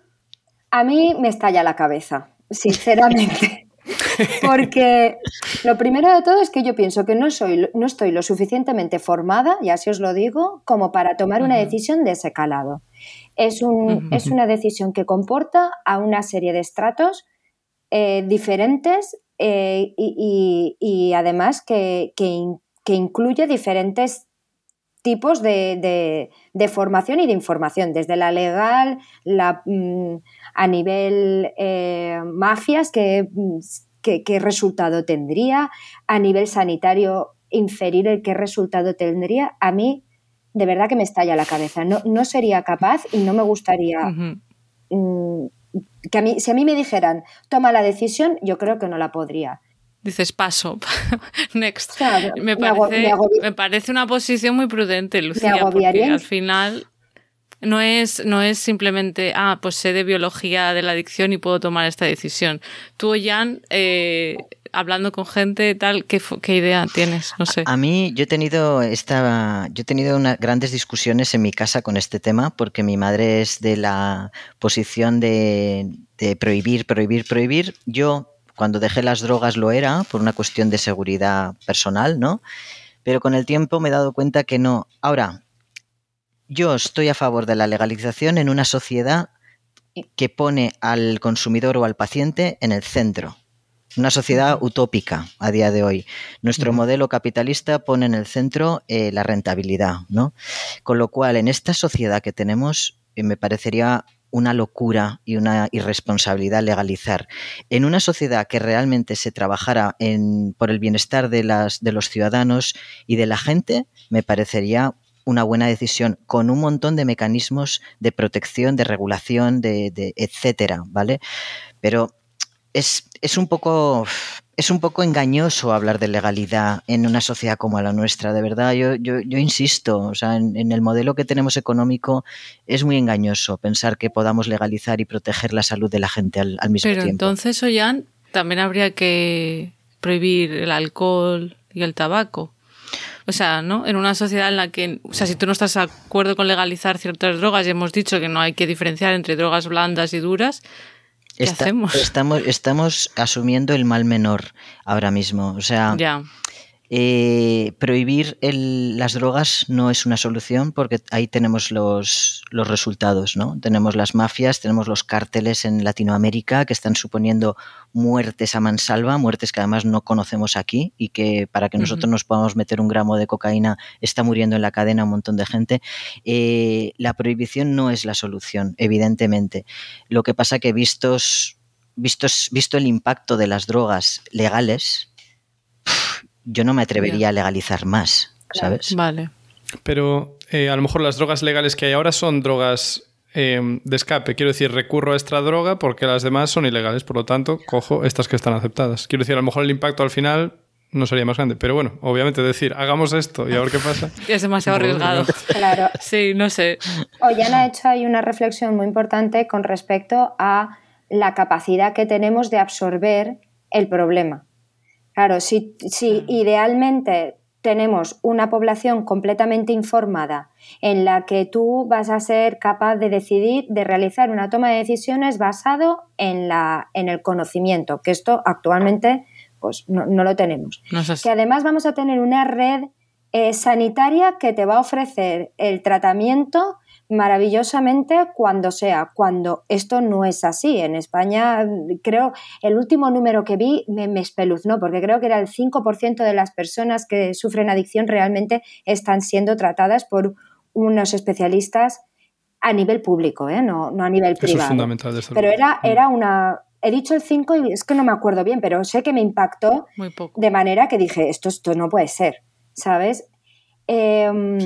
a mí me estalla la cabeza, sinceramente. Porque lo primero de todo es que yo pienso que no, soy, no estoy lo suficientemente formada, y así os lo digo, como para tomar una decisión de ese calado. Es, un, es una decisión que comporta a una serie de estratos eh, diferentes eh, y, además que, incluye diferentes tipos de, formación y de información, desde la legal, la, mm, a nivel eh, mafias, que qué, resultado tendría, a nivel sanitario inferir el qué resultado tendría, a mí de verdad que me estalla la cabeza. No, no sería capaz y no me gustaría mm, que a mí, si a mí me dijeran, toma la decisión, yo creo que no la podría. Dices paso, next. me, parece, una posición muy prudente, Lucía, porque al final no es, no es simplemente, ah, pues sé de biología de la adicción y puedo tomar esta decisión. Tú, Jan, eh, hablando con gente tal, ¿qué, ¿qué, idea tienes? No sé. A, mí yo he tenido esta, yo he tenido unas grandes discusiones en mi casa con este tema porque mi madre es de la posición de, de prohibir, prohibir, prohibir. Yo cuando dejé las drogas lo era por una cuestión de seguridad personal, ¿no? Pero con el tiempo me he dado cuenta que no. Ahora, yo estoy a favor de la legalización en una sociedad que pone al consumidor o al paciente en el centro. Una sociedad utópica a día de hoy. Nuestro modelo capitalista pone en el centro eh, la rentabilidad, ¿no? Con lo cual, en esta sociedad que tenemos, eh, me parecería una locura y una irresponsabilidad legalizar. En una sociedad que realmente se trabajara por el bienestar de, las, de los ciudadanos y de la gente, me parecería una buena decisión con un montón de mecanismos de protección, de regulación, de, etcétera, ¿vale? Pero es, un poco es un poco engañoso hablar de legalidad en una sociedad como la nuestra, de verdad. Yo, yo, insisto, o sea, en, el modelo que tenemos económico es muy engañoso pensar que podamos legalizar y proteger la salud de la gente al, mismo tiempo. Pero entonces, Oyan, también habría que prohibir el alcohol y el tabaco. O sea, ¿no? En una sociedad en la que, o sea, si tú no estás de acuerdo con legalizar ciertas drogas, y hemos dicho que no hay que diferenciar entre drogas blandas y duras, ¿qué hacemos? Estamos, estamos asumiendo el mal menor ahora mismo. O sea, ya. Eh, prohibir las drogas no es una solución porque ahí tenemos los, los, resultados, ¿no? Tenemos las mafias, tenemos los cárteles en Latinoamérica que están suponiendo muertes a mansalva, muertes que además no conocemos aquí y que para que nosotros nos podamos meter un gramo de cocaína está muriendo en la cadena un montón de gente. Eh, la prohibición no es la solución, evidentemente. Lo que pasa que vistos, vistos, visto el impacto de las drogas legales, yo no me atrevería a legalizar más, ¿sabes? Vale. Pero eh, a lo mejor las drogas legales que hay ahora son drogas eh, de escape. Quiero decir, recurro a esta droga porque las demás son ilegales, por lo tanto, cojo estas que están aceptadas. Quiero decir, a lo mejor el impacto al final no sería más grande. Pero bueno, obviamente decir, hagamos esto y a ver qué pasa. es demasiado arriesgado. Claro. Sí, no sé. Ollana ha hecho ahí una reflexión muy importante con respecto a la capacidad que tenemos de absorber el problema. Claro, si, idealmente tenemos una población completamente informada en la que tú vas a ser capaz de decidir, de realizar una toma de decisiones basado en, la, en el conocimiento, que esto actualmente pues, no, lo tenemos. que además vamos a tener una red eh, sanitaria que te va a ofrecer el tratamiento maravillosamente cuando sea, cuando esto no es así. En España, creo, el último número que vi me, me espeluznó, porque creo que era el 5% de las personas que sufren adicción realmente están siendo tratadas por unos especialistas a nivel público, ¿eh? no, no a nivel privado. Eso es fundamental. pero era, mm. era una... He dicho el 5 y es que no me acuerdo bien, pero sé que me impactó de manera que dije, esto, esto no puede ser, ¿sabes? Em,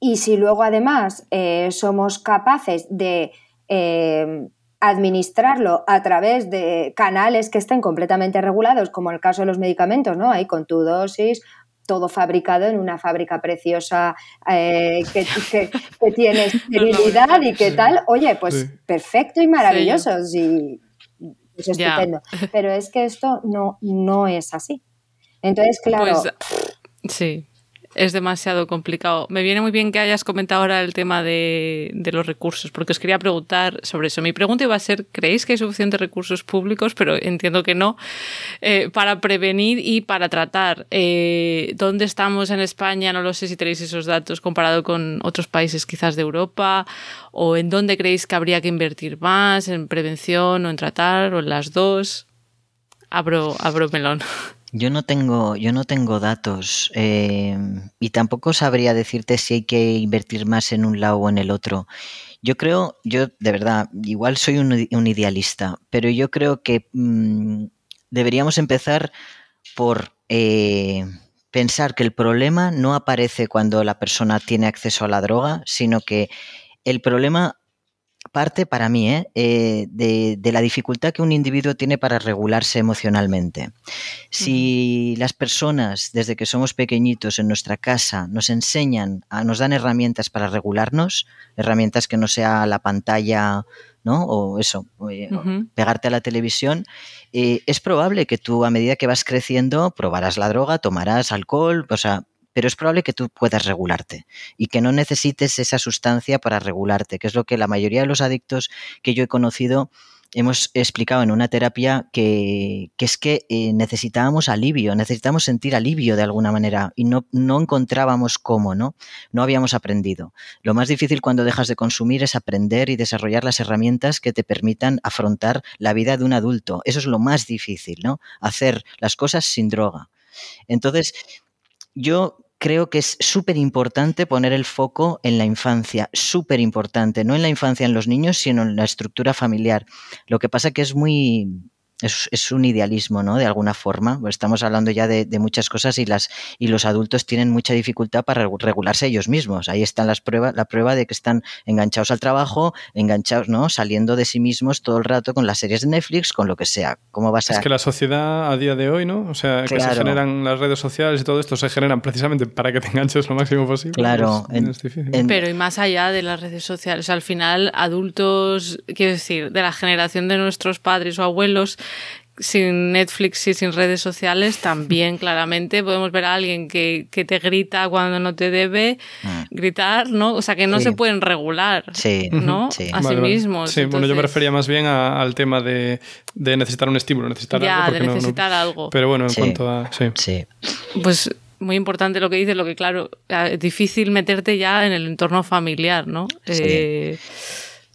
y si luego además eh, somos capaces de em, administrarlo a través de canales que estén completamente regulados, como el caso de los medicamentos, ¿no? Ahí con tu dosis, todo fabricado en una fábrica preciosa eh, que, tiene esterilidad y que tal. Oye, pues perfecto y maravilloso. Y, es estupendo. Pero es que esto no, no es así. Entonces, claro. Pues, sí es demasiado complicado. Me viene muy bien que hayas comentado ahora el tema de, los recursos, porque os quería preguntar sobre eso. Mi pregunta iba a ser, ¿creéis que hay suficientes recursos públicos? Pero entiendo que no, eh, para prevenir y para tratar. Eh, ¿Dónde estamos en España? No lo sé si tenéis esos datos comparado con otros países quizás de Europa, o en dónde creéis que habría que invertir más, en prevención o en tratar, o en las dos. Abro, abro melón. Yo no tengo, yo no tengo datos eh, y tampoco sabría decirte si hay que invertir más en un lado o en el otro. Yo creo, yo de verdad, igual soy un, idealista, pero yo creo que mm, deberíamos empezar por eh, pensar que el problema no aparece cuando la persona tiene acceso a la droga, sino que el problema parte para mí ¿eh? Eh, de, la dificultad que un individuo tiene para regularse emocionalmente. Si las personas, desde que somos pequeñitos en nuestra casa, nos enseñan, nos dan herramientas para regularnos, herramientas que no sea la pantalla, ¿no? O eso, eh, pegarte a la televisión, es probable que tú a medida que vas creciendo probarás la droga, tomarás alcohol, o sea, pero es probable que tú puedas regularte y que no necesites esa sustancia para regularte, que es lo que la mayoría de los adictos que yo he conocido hemos explicado en una terapia que, es que eh, necesitábamos alivio, necesitábamos sentir alivio de alguna manera y no, no encontrábamos cómo, ¿no? No habíamos aprendido. Lo más difícil cuando dejas de consumir es aprender y desarrollar las herramientas que te permitan afrontar la vida de un adulto. Eso es lo más difícil, ¿no? Hacer las cosas sin droga. Entonces, yo creo que es súper importante poner el foco en la infancia, súper importante, no en la infancia en los niños, sino en la estructura familiar. Lo que pasa que es muy, es, un idealismo, ¿no? De alguna forma. Estamos hablando ya de, muchas cosas y, las, y los adultos tienen mucha dificultad para regularse ellos mismos. Ahí están las pruebas, la prueba de que están enganchados al trabajo, enganchados, ¿no? Saliendo de sí mismos todo el rato con las series de Netflix, con lo que sea. ¿Cómo vas a...? Es que la sociedad a día de hoy, ¿no? O sea, que se generan las redes sociales y todo esto se generan precisamente para que te enganches lo máximo posible. Claro. Pues, Pero y más allá de las redes sociales, al final adultos, quiero decir, de la generación de nuestros padres o abuelos, sin Netflix y sin redes sociales, también claramente podemos ver a alguien que, te grita cuando no te debe mm. gritar, ¿no? O sea, que no se pueden regular, ¿no? A sí mismos. Sí, bueno, yo me refería más bien al tema de, necesitar un estímulo, necesitar algo. de necesitar algo. Pero bueno, en cuanto a... Sí. Pues muy importante lo que dices, lo que claro, es difícil meterte ya en el entorno familiar, ¿no? Eh,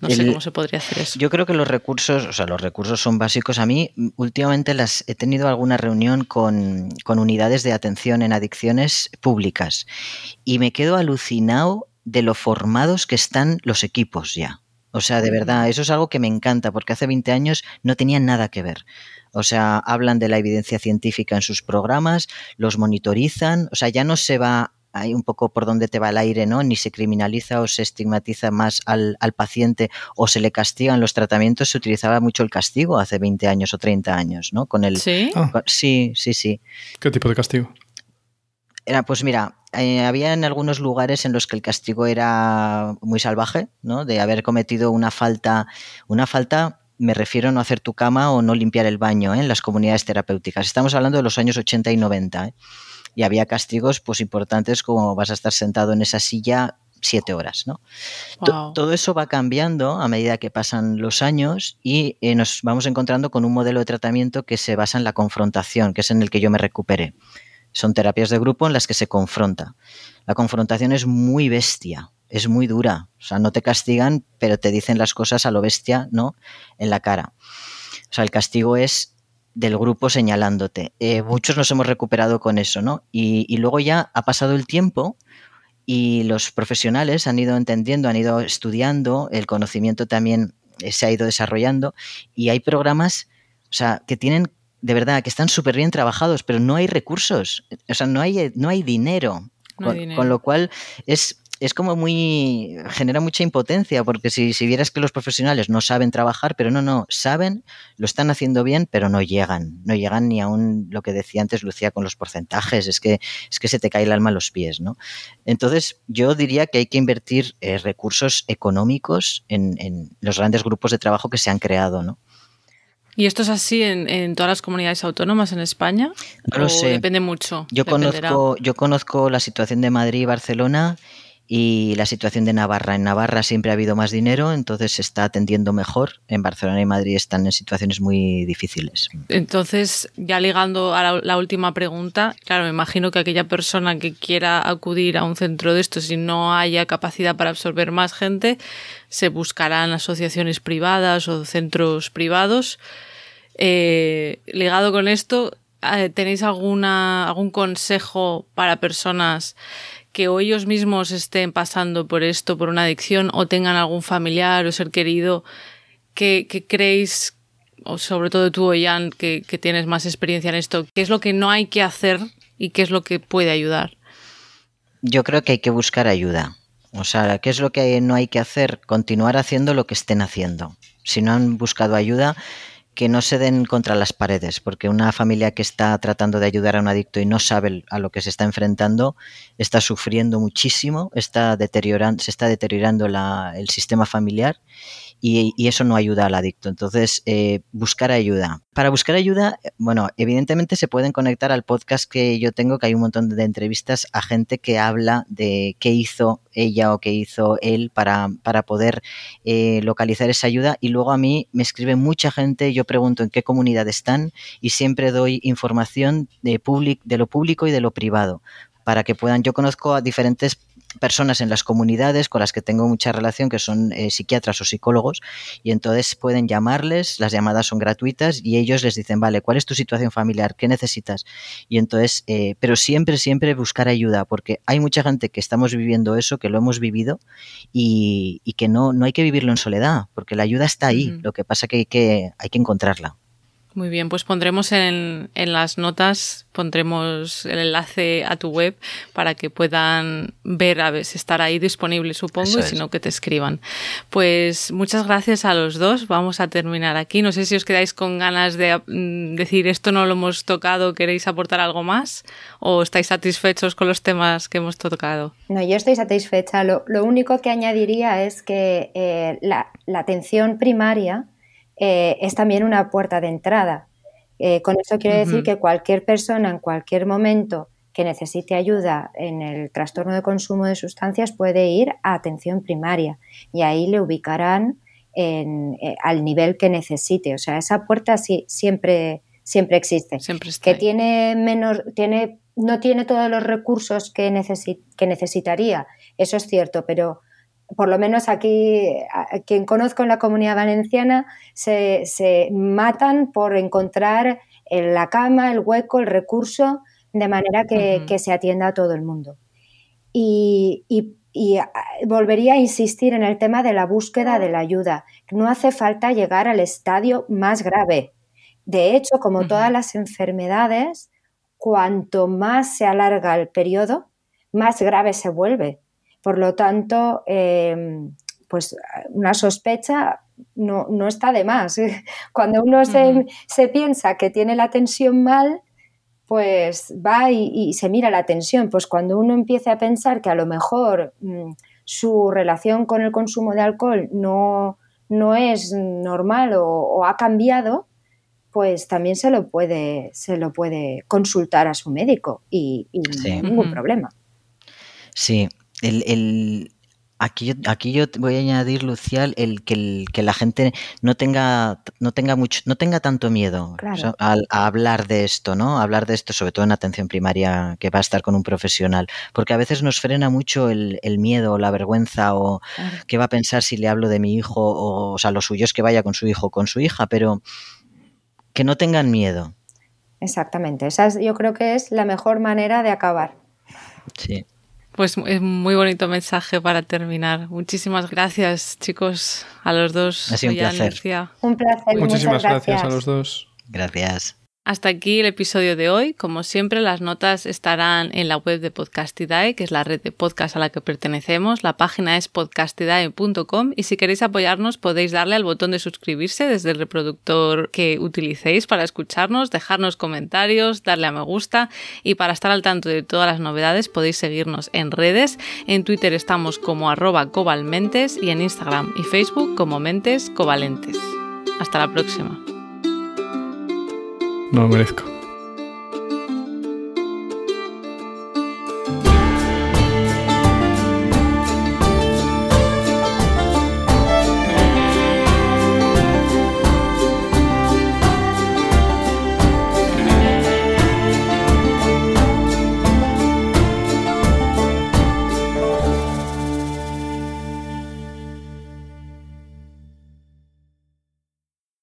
no sé cómo se podría hacer eso. Yo creo que los recursos, o sea, los recursos son básicos. A mí, últimamente las he tenido alguna reunión con, unidades de atención en adicciones públicas y me quedo alucinado de lo formados que están los equipos ya. O sea, de verdad, eso es algo que me encanta porque hace 20 años no tenían nada que ver. O sea, hablan de la evidencia científica en sus programas, los monitorizan, o sea, ya no se va hay un poco por donde te va el aire, ¿no? Ni se criminaliza o se estigmatiza más al, paciente o se le castigan los tratamientos, se utilizaba mucho el castigo hace 20 años o 30 años, ¿no? Con el, ¿Sí? sí, sí, sí. ¿Qué tipo de castigo? Era, pues mira, eh, había en algunos lugares en los que el castigo era muy salvaje, ¿no? De haber cometido una falta, una falta me refiero a no hacer tu cama o no limpiar el baño ¿eh? en las comunidades terapéuticas. Estamos hablando de los años 80 y 90. ¿eh? Y había castigos pues importantes como vas a estar sentado en esa silla siete horas, ¿no? Todo eso va cambiando a medida que pasan los años y eh, nos vamos encontrando con un modelo de tratamiento que se basa en la confrontación, que es en el que yo me recuperé. Son terapias de grupo en las que se confronta. La confrontación es muy bestia, es muy dura. O sea, no te castigan, pero te dicen las cosas a lo bestia, ¿no? En la cara. O sea, el castigo es del grupo señalándote. Eh, muchos nos hemos recuperado con eso, ¿no? Y, luego ya ha pasado el tiempo y los profesionales han ido entendiendo, han ido estudiando, el conocimiento también eh, se ha ido desarrollando y hay programas, o sea, que tienen de verdad que están súper bien trabajados, pero no hay recursos, o sea, no hay, no hay dinero. con, lo cual es es como muy. genera mucha impotencia, porque si, si, vieras que los profesionales no saben trabajar, pero no, no, saben, lo están haciendo bien, pero no llegan. No llegan ni aún lo que decía antes Lucía con los porcentajes, es que, es que se te cae el alma a los pies, ¿no? Entonces, yo diría que hay que invertir eh, recursos económicos en, en, los grandes grupos de trabajo que se han creado, ¿no? ¿Y esto es así en, en, todas las comunidades autónomas en España? No lo sé. Depende mucho. Yo conozco, yo conozco la situación de Madrid y Barcelona y la situación de Navarra. En Navarra siempre ha habido más dinero, entonces se está atendiendo mejor. En Barcelona y Madrid están en situaciones muy difíciles. Entonces, ya ligando a la, última pregunta, claro, me imagino que aquella persona que quiera acudir a un centro de estos y no haya capacidad para absorber más gente, se buscarán asociaciones privadas o centros privados. Eh, ligado con esto, eh, ¿tenéis alguna, algún consejo para personas que o ellos mismos estén pasando por esto, por una adicción, o tengan algún familiar o ser querido, que, creéis, o sobre todo tú, Oyan, que, que tienes más experiencia en esto, qué es lo que no hay que hacer y qué es lo que puede ayudar? Yo creo que hay que buscar ayuda. O sea, ¿qué es lo que no hay que hacer? Continuar haciendo lo que estén haciendo. Si no han buscado ayuda, que no se den contra las paredes, porque una familia que está tratando de ayudar a un adicto y no sabe a lo que se está enfrentando, está sufriendo muchísimo, está deteriorando, se está deteriorando la, el sistema familiar y, eso no ayuda al adicto. Entonces, eh, buscar ayuda. Para buscar ayuda, bueno, evidentemente se pueden conectar al podcast que yo tengo, que hay un montón de entrevistas a gente que habla de qué hizo ella o qué hizo él para, para poder eh, localizar esa ayuda. Y luego a mí me escribe mucha gente, yo pregunto en qué comunidad están y siempre doy información de, de lo público y de lo privado para que puedan. Yo conozco a diferentes personas en las comunidades con las que tengo mucha relación, que son eh, psiquiatras o psicólogos, y entonces pueden llamarles, las llamadas son gratuitas y ellos les dicen, vale, ¿cuál es tu situación familiar? ¿Qué necesitas? Y entonces, eh, pero siempre, siempre buscar ayuda, porque hay mucha gente que estamos viviendo eso, que lo hemos vivido y, que no, no hay que vivirlo en soledad, porque la ayuda está ahí, lo que pasa que hay que, hay que encontrarla. Muy bien, pues pondremos en, en, las notas, pondremos el enlace a tu web para que puedan ver, a ver si estará ahí disponible, supongo, y si no, que te escriban. Pues muchas gracias a los dos. Vamos a terminar aquí. No sé si os quedáis con ganas de mm, decir esto no lo hemos tocado, queréis aportar algo más o estáis satisfechos con los temas que hemos tocado. No, yo estoy satisfecha. Lo, lo único que añadiría es que eh, la, la atención primaria eh, es también una puerta de entrada. Eh, con eso quiero decir que cualquier persona en cualquier momento que necesite ayuda en el trastorno de consumo de sustancias puede ir a atención primaria y ahí le ubicarán en, eh, al nivel que necesite. O sea, esa puerta sí, siempre, siempre existe. Siempre que tiene menos, tiene, no tiene todos los recursos que, que necesitaría, eso es cierto, pero por lo menos aquí, quien conozco en la comunidad valenciana, se, matan por encontrar en la cama, el hueco, el recurso, de manera que, se atienda a todo el mundo. Y, volvería a insistir en el tema de la búsqueda de la ayuda. No hace falta llegar al estadio más grave. De hecho, como todas las enfermedades, cuanto más se alarga el periodo, más grave se vuelve. Por lo tanto, em, pues una sospecha no, está de más. Cuando uno se, piensa que tiene la tensión mal, pues va y, se mira la tensión. Pues cuando uno empieza a pensar que a lo mejor mm, su relación con el consumo de alcohol no, no es normal o, ha cambiado, pues también se lo puede, se lo puede consultar a su médico y, no hay ningún problema. Sí, el, aquí, yo, aquí yo voy a añadir, Lucial, el que, que la gente no tenga, no tenga mucho, no tenga tanto miedo a, hablar de esto, ¿no? hablar de esto, sobre todo en atención primaria, que va a estar con un profesional. Porque a veces nos frena mucho el, miedo o la vergüenza o qué va a pensar si le hablo de mi hijo, o, o sea, lo suyo es que vaya con su hijo o con su hija, pero que no tengan miedo. Exactamente, esa yo creo que es la mejor manera de acabar. Sí. Pues es muy bonito mensaje para terminar. Muchísimas gracias, chicos, a los dos. Ha sido un placer. Un placer. Muchísimas gracias a los dos. Gracias. Hasta aquí el episodio de hoy. Como siempre, las notas estarán en la web de Podcastidae, que es la red de podcast a la que pertenecemos. La página es podcastidae.com y si queréis apoyarnos podéis darle al botón de suscribirse desde el reproductor que utilicéis para escucharnos, dejarnos comentarios, darle a me gusta y para estar al tanto de todas las novedades podéis seguirnos en redes. En Twitter estamos como arroba cobalmentes y en Instagram y Facebook como mentes covalentes. Hasta la próxima. No lo merezco.